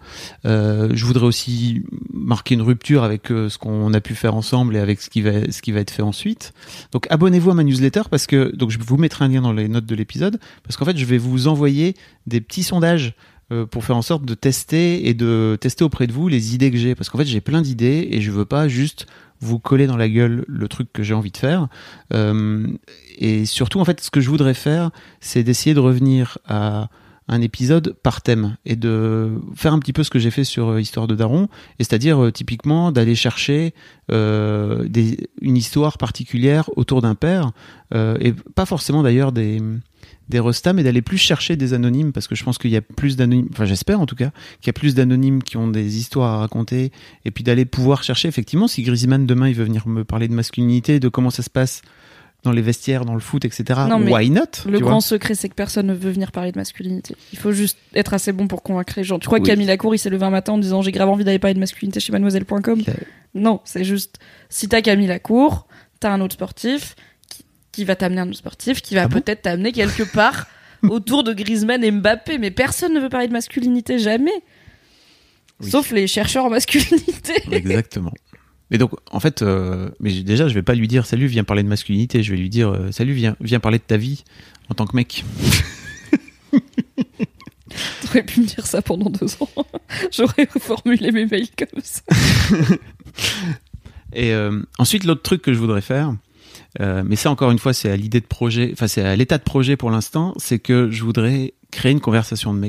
Euh, je voudrais aussi marquer une rupture avec euh, ce qu'on a pu faire ensemble et avec ce qui va, ce qui va être fait ensuite. Donc, abonnez-vous à ma newsletter parce que, donc, je vous mettrai un lien dans les notes de l'épisode parce qu'en fait, je vais vous envoyer des petits sondages euh, pour faire en sorte de tester et de tester auprès de vous les idées que j'ai parce qu'en fait, j'ai plein d'idées et je veux pas juste vous coller dans la gueule le truc que j'ai envie de faire. Euh, et surtout, en fait, ce que je voudrais faire, c'est d'essayer de revenir à un épisode par thème et de faire un petit peu ce que j'ai fait sur euh, Histoire de Daron, et c'est-à-dire euh, typiquement d'aller chercher une histoire particulière autour d'un père, et pas forcément d'ailleurs des des restats, mais d'aller plus chercher des anonymes, parce que je pense qu'il y a plus d'anonymes, enfin j'espère en tout cas, qu'il y a plus d'anonymes qui ont des histoires à raconter, et puis d'aller pouvoir chercher effectivement si Griezmann demain il veut venir me parler de masculinité, de comment ça se passe dans les vestiaires, dans le foot, etc. Non, Why not Le grand secret, c'est que personne ne veut venir parler de masculinité. Il faut juste être assez bon pour convaincre les gens. Tu crois que. Camille Lacour, il s'est levé un matin en disant j'ai grave envie d'aller parler de masculinité chez mademoiselle.com Non, c'est juste si t'as Camille Lacour, t'as un autre sportif qui, va t'amener un sportif qui va Ah bon peut-être t'amener quelque part autour de Griezmann et Mbappé. Mais personne ne veut parler de masculinité, jamais. Oui. Sauf les chercheurs en masculinité. Exactement. Mais donc, en fait, euh, mais déjà, je vais pas lui dire salut, viens parler de masculinité. Je vais lui dire euh, salut, viens, viens parler de ta vie en tant que mec. T'aurais pu me dire ça pendant deux ans. J'aurais reformulé mes mails comme ça. Et euh, ensuite, l'autre truc que je voudrais faire, euh, mais ça encore une fois, c'est à l'idée de projet, enfin c'est à l'état de projet pour l'instant, c'est que je voudrais créer une conversation de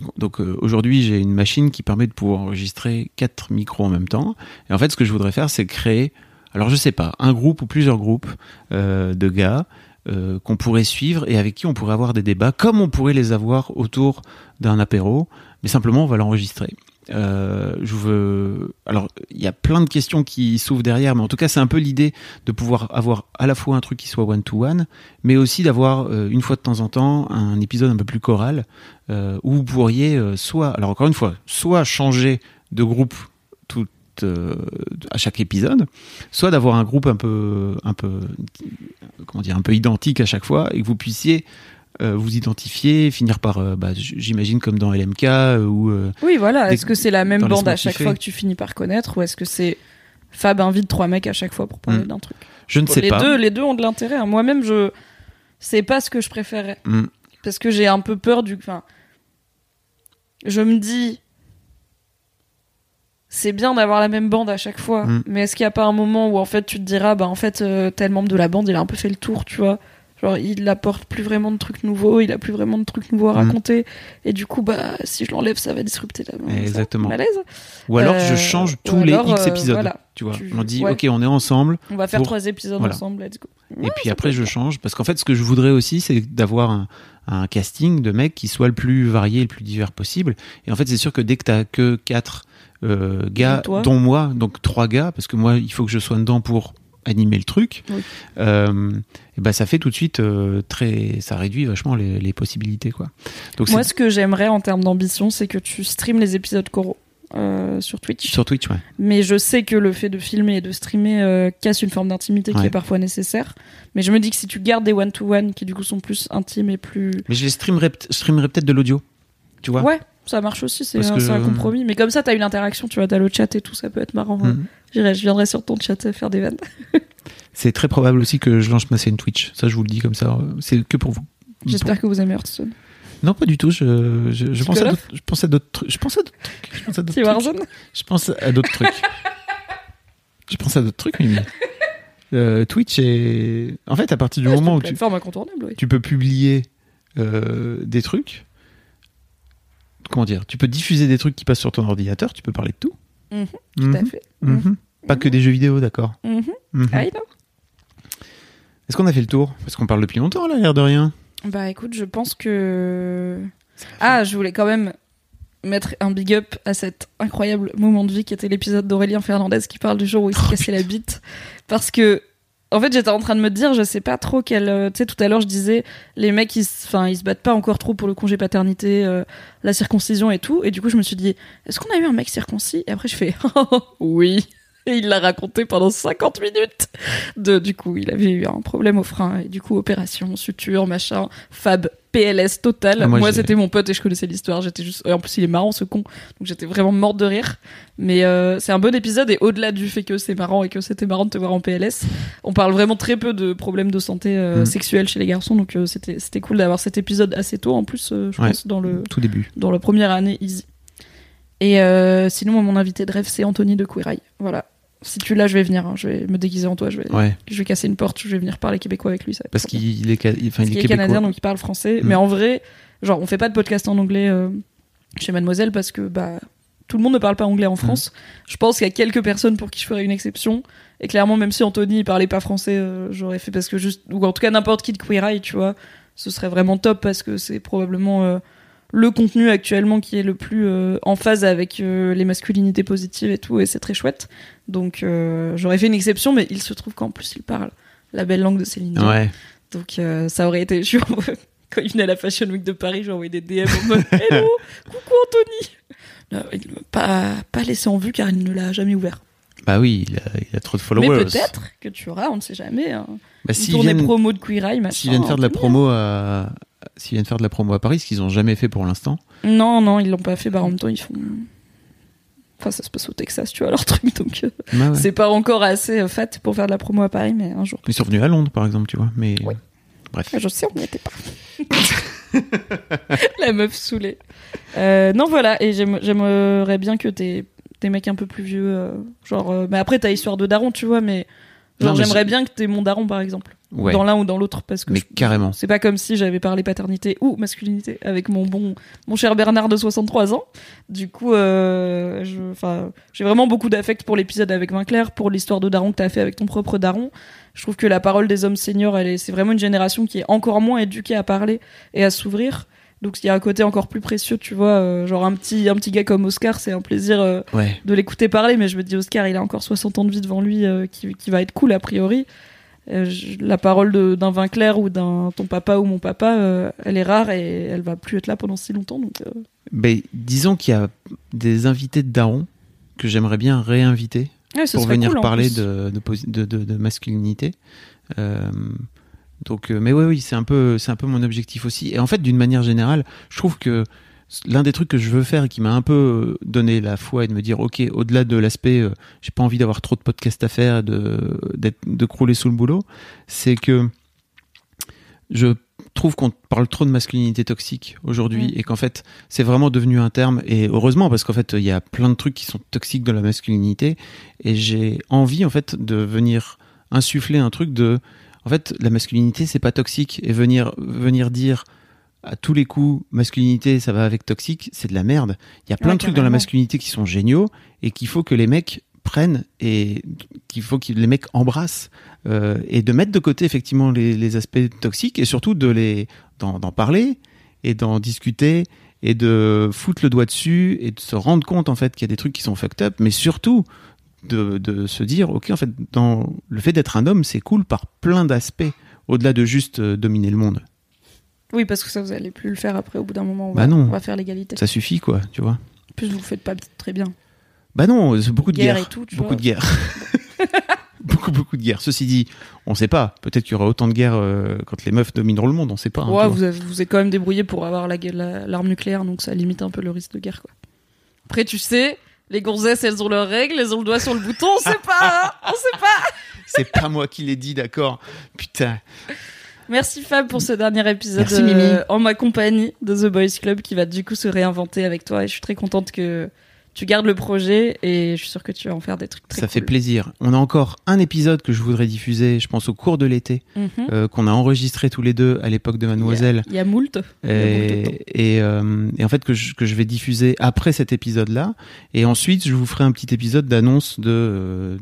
con- donc euh, aujourd'hui, j'ai une machine qui permet de pouvoir enregistrer quatre micros en même temps. Et en fait, ce que je voudrais faire, c'est créer, alors je sais pas, un groupe ou plusieurs groupes euh, de gars euh, qu'on pourrait suivre et avec qui on pourrait avoir des débats, comme on pourrait les avoir autour d'un apéro, mais simplement on va l'enregistrer. Euh, je veux. Alors, il y a plein de questions qui s'ouvrent derrière, mais en tout cas, c'est un peu l'idée de pouvoir avoir à la fois un truc qui soit one to one, mais aussi d'avoir euh, une fois de temps en temps un épisode un peu plus choral euh, où vous pourriez soit, alors encore une fois, soit changer de groupe tout à chaque épisode, soit d'avoir un groupe un peu, un peu, comment dire, un peu identique à chaque fois et que vous puissiez euh, vous identifier, finir par, euh, bah, j'imagine comme dans LMK euh, ou Oui, voilà. Est-ce que c'est la même bande à chaque fois que tu finis par connaître ou est-ce que c'est Fab invite trois mecs à chaque fois pour parler Mm. d'un truc? Je ne sais les pas. Deux, les deux ont de l'intérêt. hein. Moi-même, je c'est pas ce que je préférais Mm. parce que j'ai un peu peur du. Enfin, je me dis. C'est bien d'avoir la même bande à chaque fois, Mm. mais est-ce qu'il n'y a pas un moment où en fait tu te diras bah en fait tel membre de la bande il a un peu fait le tour, tu vois? Genre il apporte plus vraiment de trucs nouveaux, il a plus vraiment de trucs nouveaux à Mm. raconter, et du coup bah si je l'enlève ça va disrupter la. Exactement. Malaise. Ou alors Euh, je change ou tous les X euh, épisodes. voilà. Tu vois, Tu- on dit ouais. ok, on est ensemble. On va faire Pour- trois épisodes voilà. ensemble, let's go. et puis après je change parce qu'en fait ce que je voudrais aussi c'est d'avoir un, un casting de mecs qui soit le plus varié, le plus divers possible. Et en fait c'est sûr que dès que t'as que quatre euh, gars, dont moi, donc trois gars, parce que moi il faut que je sois dedans pour animer le truc. Oui. Euh, et ben ça fait tout de suite euh, très, ça réduit vachement les, les possibilités quoi. Donc Moi, ce que j'aimerais en termes d'ambition, c'est que tu streames les épisodes coraux euh, sur Twitch. sur Twitch ouais. Mais je sais que le fait de filmer et de streamer casse une forme d'intimité qui est parfois nécessaire. Mais je me dis que si tu gardes des one-to-one qui du coup sont plus intimes et plus. Mais je les streamerai, peut- je streamerai peut-être de l'audio. Tu vois. Ouais, ça marche aussi, c'est un, que compromis. Mais comme ça, t'as une interaction, tu vois, t'as le chat et tout, ça peut être marrant. J'irai, je viendrai sur ton chat faire des vannes. C'est très probable aussi que je lance ma scène Twitch. Ça, je vous le dis comme ça. C'est que pour vous. J'espère que vous aimez Hearthstone. Non, pas du tout. Je, je, je, pense, à d'autres, je pense à d'autres trucs. Je pense à d'autres trucs. Je pense à d'autres trucs. Je pense à d'autres trucs. je pense à d'autres trucs, Mimi. Euh, Twitch est. En fait, à partir du Ouais, moment où tu, incontournable, oui. tu peux publier euh, des trucs, comment dire, tu peux diffuser des trucs qui passent sur ton ordinateur, tu peux parler de tout. Mhm, Mhm, Tout à fait. mhm. Pas que des jeux vidéo, d'accord. Mhm. Mhm. Ah. Est-ce qu'on a fait le tour? Parce qu'on parle depuis longtemps, là, l'air de rien. Bah écoute, je pense que. Ah, je voulais quand même mettre un big up à cet incroyable moment de vie qui était l'épisode d'Aurélien Fernandez qui parle du jour où il s'est Oh, cassé la bite. Parce que, en fait, j'étais en train de me dire, je sais pas trop quel. euh, Tu sais, tout à l'heure, je disais, les mecs, ils, enfin, ils se battent pas encore trop pour le congé paternité, euh, la circoncision et tout. Et du coup, je me suis dit, est-ce qu'on a eu un mec circoncis? Et après, je fais, oui. Et il l'a raconté pendant 50 minutes. De, du coup, il avait eu un problème au frein et du coup, opération, suture, machin, fab, PLS total. Ah, moi, c'était mon pote et je connaissais l'histoire. J'étais juste, en plus, il est marrant, ce con. Donc, j'étais vraiment morte de rire. Mais euh, c'est un bon épisode et au-delà du fait que c'est marrant et que c'était marrant de te voir en PLS, on parle vraiment très peu de problèmes de santé euh, Mm. sexuelle chez les garçons. Donc, euh, c'était, c'était cool d'avoir cet épisode assez tôt en plus, je Ouais. pense, dans le, Tout début. dans la première année easy. Et sinon, mon invité de rêve, c'est Anthony de Queer Eye. Voilà. Si tu l'as, je vais venir. hein. Je vais me déguiser en toi. Je vais, Ouais. je vais casser une porte. Je vais venir parler québécois avec lui. Ça Parce qu'il est, ca- enfin, Parce il est qu'il est canadien, québécois. donc il parle français. Mm. Mais en vrai, genre, on fait pas de podcast en anglais euh, chez Mademoiselle parce que bah tout le monde ne parle pas anglais en Mm. France. Je pense qu'il y a quelques personnes pour qui je ferais une exception. Et clairement, même si Anthony il parlait pas français, euh, j'aurais fait parce que juste ou en tout cas n'importe qui de Queer Eye, tu vois, ce serait vraiment top parce que c'est probablement euh, le contenu actuellement qui est le plus euh, en phase avec euh, les masculinités positives et tout, et c'est très chouette. Donc euh, j'aurais fait une exception, mais il se trouve qu'en plus il parle la belle langue de Céline Dion. Ouais. Donc ça aurait été. Je Quand il venait à la Fashion Week de Paris, j'ai envoyé des DM en mode Hello, coucou Anthony. Non, il ne m'a pas, pas laissé en vue car il ne l'a jamais ouvert. Bah oui, il a, il a trop de Mais followers. peut-être que tu auras, on ne sait jamais. Hein. Bah, Une tournée viennent, promo de Queer Eye, s'ils viennent faire de la promo à, s'ils viennent faire de la promo à Paris, ce qu'ils ont jamais fait pour l'instant. Non, non, ils l'ont pas fait. Bah, en même temps, ils font. Enfin, ça se passe au Texas, tu vois, leur truc. Donc, euh, Bah ouais. c'est pas encore assez euh, fat pour faire de la promo à Paris, mais un jour. Ils sont venus à Londres, par exemple, tu vois. Mais Ouais. bref. Ah, Je sais, on n'y était pas. la meuf saoulée. Euh, non, voilà, et j'aime- j'aimerais bien que des mecs un peu plus vieux. euh, genre, euh, mais après, t'as histoire de daron, tu vois, mais. Genre, j'aimerais bien que t'aies mon daron, par exemple. Ouais. Dans l'un ou dans l'autre, parce que. Mais je- carrément. C'est pas comme si j'avais parlé paternité ou masculinité avec mon bon, mon cher Bernard de 63 ans. Du coup, euh, j'ai vraiment beaucoup d'affect pour l'épisode avec Vinclair, pour l'histoire de Daron que t'as fait avec ton propre Daron. Je trouve que la parole des hommes seniors, elle est, c'est vraiment une génération qui est encore moins éduquée à parler et à s'ouvrir. Donc il y a un côté encore plus précieux, tu vois, euh, genre un petit, un petit gars comme Oscar, c'est un plaisir euh, Ouais. de l'écouter parler, mais je me dis Oscar, il a encore 60 ans de vie devant lui, euh, qui, qui va être cool a priori. Je- la parole d'un Vinclair ou d'un ton papa ou mon papa, elle est rare et elle va plus être là pendant si longtemps. Donc, Ben, disons qu'il y a des invités de Daron que j'aimerais bien réinviter ouais, pour venir cool, parler de, de, posi- de, de- de masculinité. Euh, donc, euh, mais oui, oui, c'est un peu, c'est un peu mon objectif aussi. Et en fait, d'une manière générale, je trouve que l'un des trucs que je veux faire et qui m'a un peu euh, donné la foi et de me dire, ok, au-delà de l'aspect, euh, j'ai pas envie d'avoir trop de podcasts à faire, de d'être, de crouler sous le boulot, c'est que je trouve qu'on parle trop de masculinité toxique aujourd'hui et qu'en fait c'est vraiment devenu un terme. Et heureusement parce qu'en fait il y a plein de trucs qui sont toxiques dans la masculinité. Et j'ai envie en fait de venir insuffler un truc de en fait la masculinité c'est pas toxique. Et venir venir dire à tous les coups masculinité ça va avec toxique c'est de la merde. Il y a plein Ouais, de trucs dans la masculinité qui sont géniaux et qu'il faut que les mecs prennent et qu'il faut que les mecs embrassent euh, et de mettre de côté effectivement les, les aspects toxiques et surtout de les d'en d'en parler et d'en discuter et de foutre le doigt dessus et de se rendre compte en fait qu'il y a des trucs qui sont fucked up. Mais surtout de, de se dire ok en fait dans le fait d'être un homme c'est cool par plein d'aspects au-delà de juste euh, dominer le monde Oui, parce que ça, vous allez plus le faire après. Au bout d'un moment, on Bah va, non. on va faire l'égalité. ça suffit quoi tu vois En plus, vous le faites pas très bien. bah non c'est beaucoup de Guerre guerre, et tout, tu beaucoup vois. de guerre beaucoup beaucoup de guerre ceci dit on sait pas peut-être qu'il y aura autant de guerres euh, quand les meufs domineront le monde on sait pas hein, ouais, vous, avez- vous êtes quand même débrouillé pour avoir la gue- la- l'arme nucléaire, donc ça limite un peu le risque de guerre, quoi. Après, tu sais, les gonzesses, elles ont leurs règles, elles ont le doigt sur le bouton, on sait pas, hein, on sait pas. c'est pas moi qui l'ai dit d'accord putain Merci Fab pour ce dernier épisode Merci, Mimi. euh, en ma compagnie de The Boys Club qui va du coup se réinventer avec toi et je suis très contente que tu gardes le projet et je suis sûre que tu vas en faire des trucs très ça fait plaisir. On a encore un épisode que je voudrais diffuser, je pense au cours de l'été, Mhm. euh, qu'on a enregistré tous les deux à l'époque de Mademoiselle. Il y a moult. Il y a moult de temps. Et, et, euh, et en fait que je, que je vais diffuser après cet épisode-là. Et ensuite, je vous ferai un petit épisode d'annonce de, euh,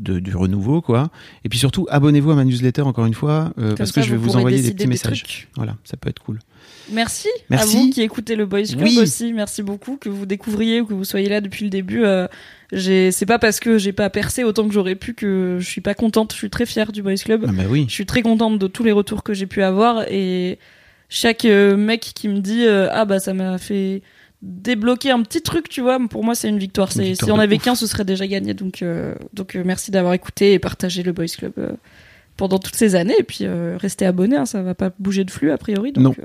de du renouveau, quoi. Et puis surtout, abonnez-vous à ma newsletter encore une fois, euh, parce ça, que je vais vous envoyer des petits messages. trucs. Voilà, ça peut être cool. Merci, Merci. à vous qui écoutez le Boys Club Oui. aussi. Merci beaucoup que vous découvriez ou que vous soyez là depuis le début. Euh, c'est pas parce que j'ai pas percé autant que j'aurais pu que je suis pas contente. Je suis très fière du Boys Club. Ah bah oui. Je suis très contente de tous les retours que j'ai pu avoir et chaque euh, mec qui me dit euh, ah bah ça m'a fait débloqué un petit truc, tu vois. Pour moi, c'est une victoire. Une C'est victoire si on avait qu'un, ce serait déjà gagné. Donc, euh, donc merci d'avoir écouté et partagé le Boys Club pendant toutes ces années. Et puis restez abonnés. hein, ça va pas bouger de flux a priori. Donc, Non,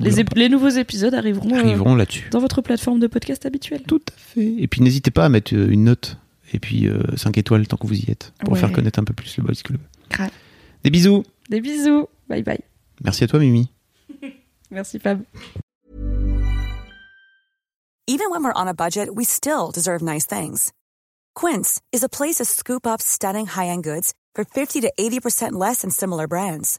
les, ép- les nouveaux épisodes arriveront, euh, Arriveront là-dessus. dans votre plateforme de podcast habituelle. Tout à fait. Et puis n'hésitez pas à mettre euh, une note et puis 5 étoiles tant que vous y êtes pour Ouais. faire connaître un peu plus le Boys Club. Grave. Des bisous. Des bisous. Bye bye. Merci à toi Mimi. Merci Fab. Even when we're on a budget, we still deserve nice things. Quince is a place to scoop up stunning high-end goods for 50 to 80% less than similar brands.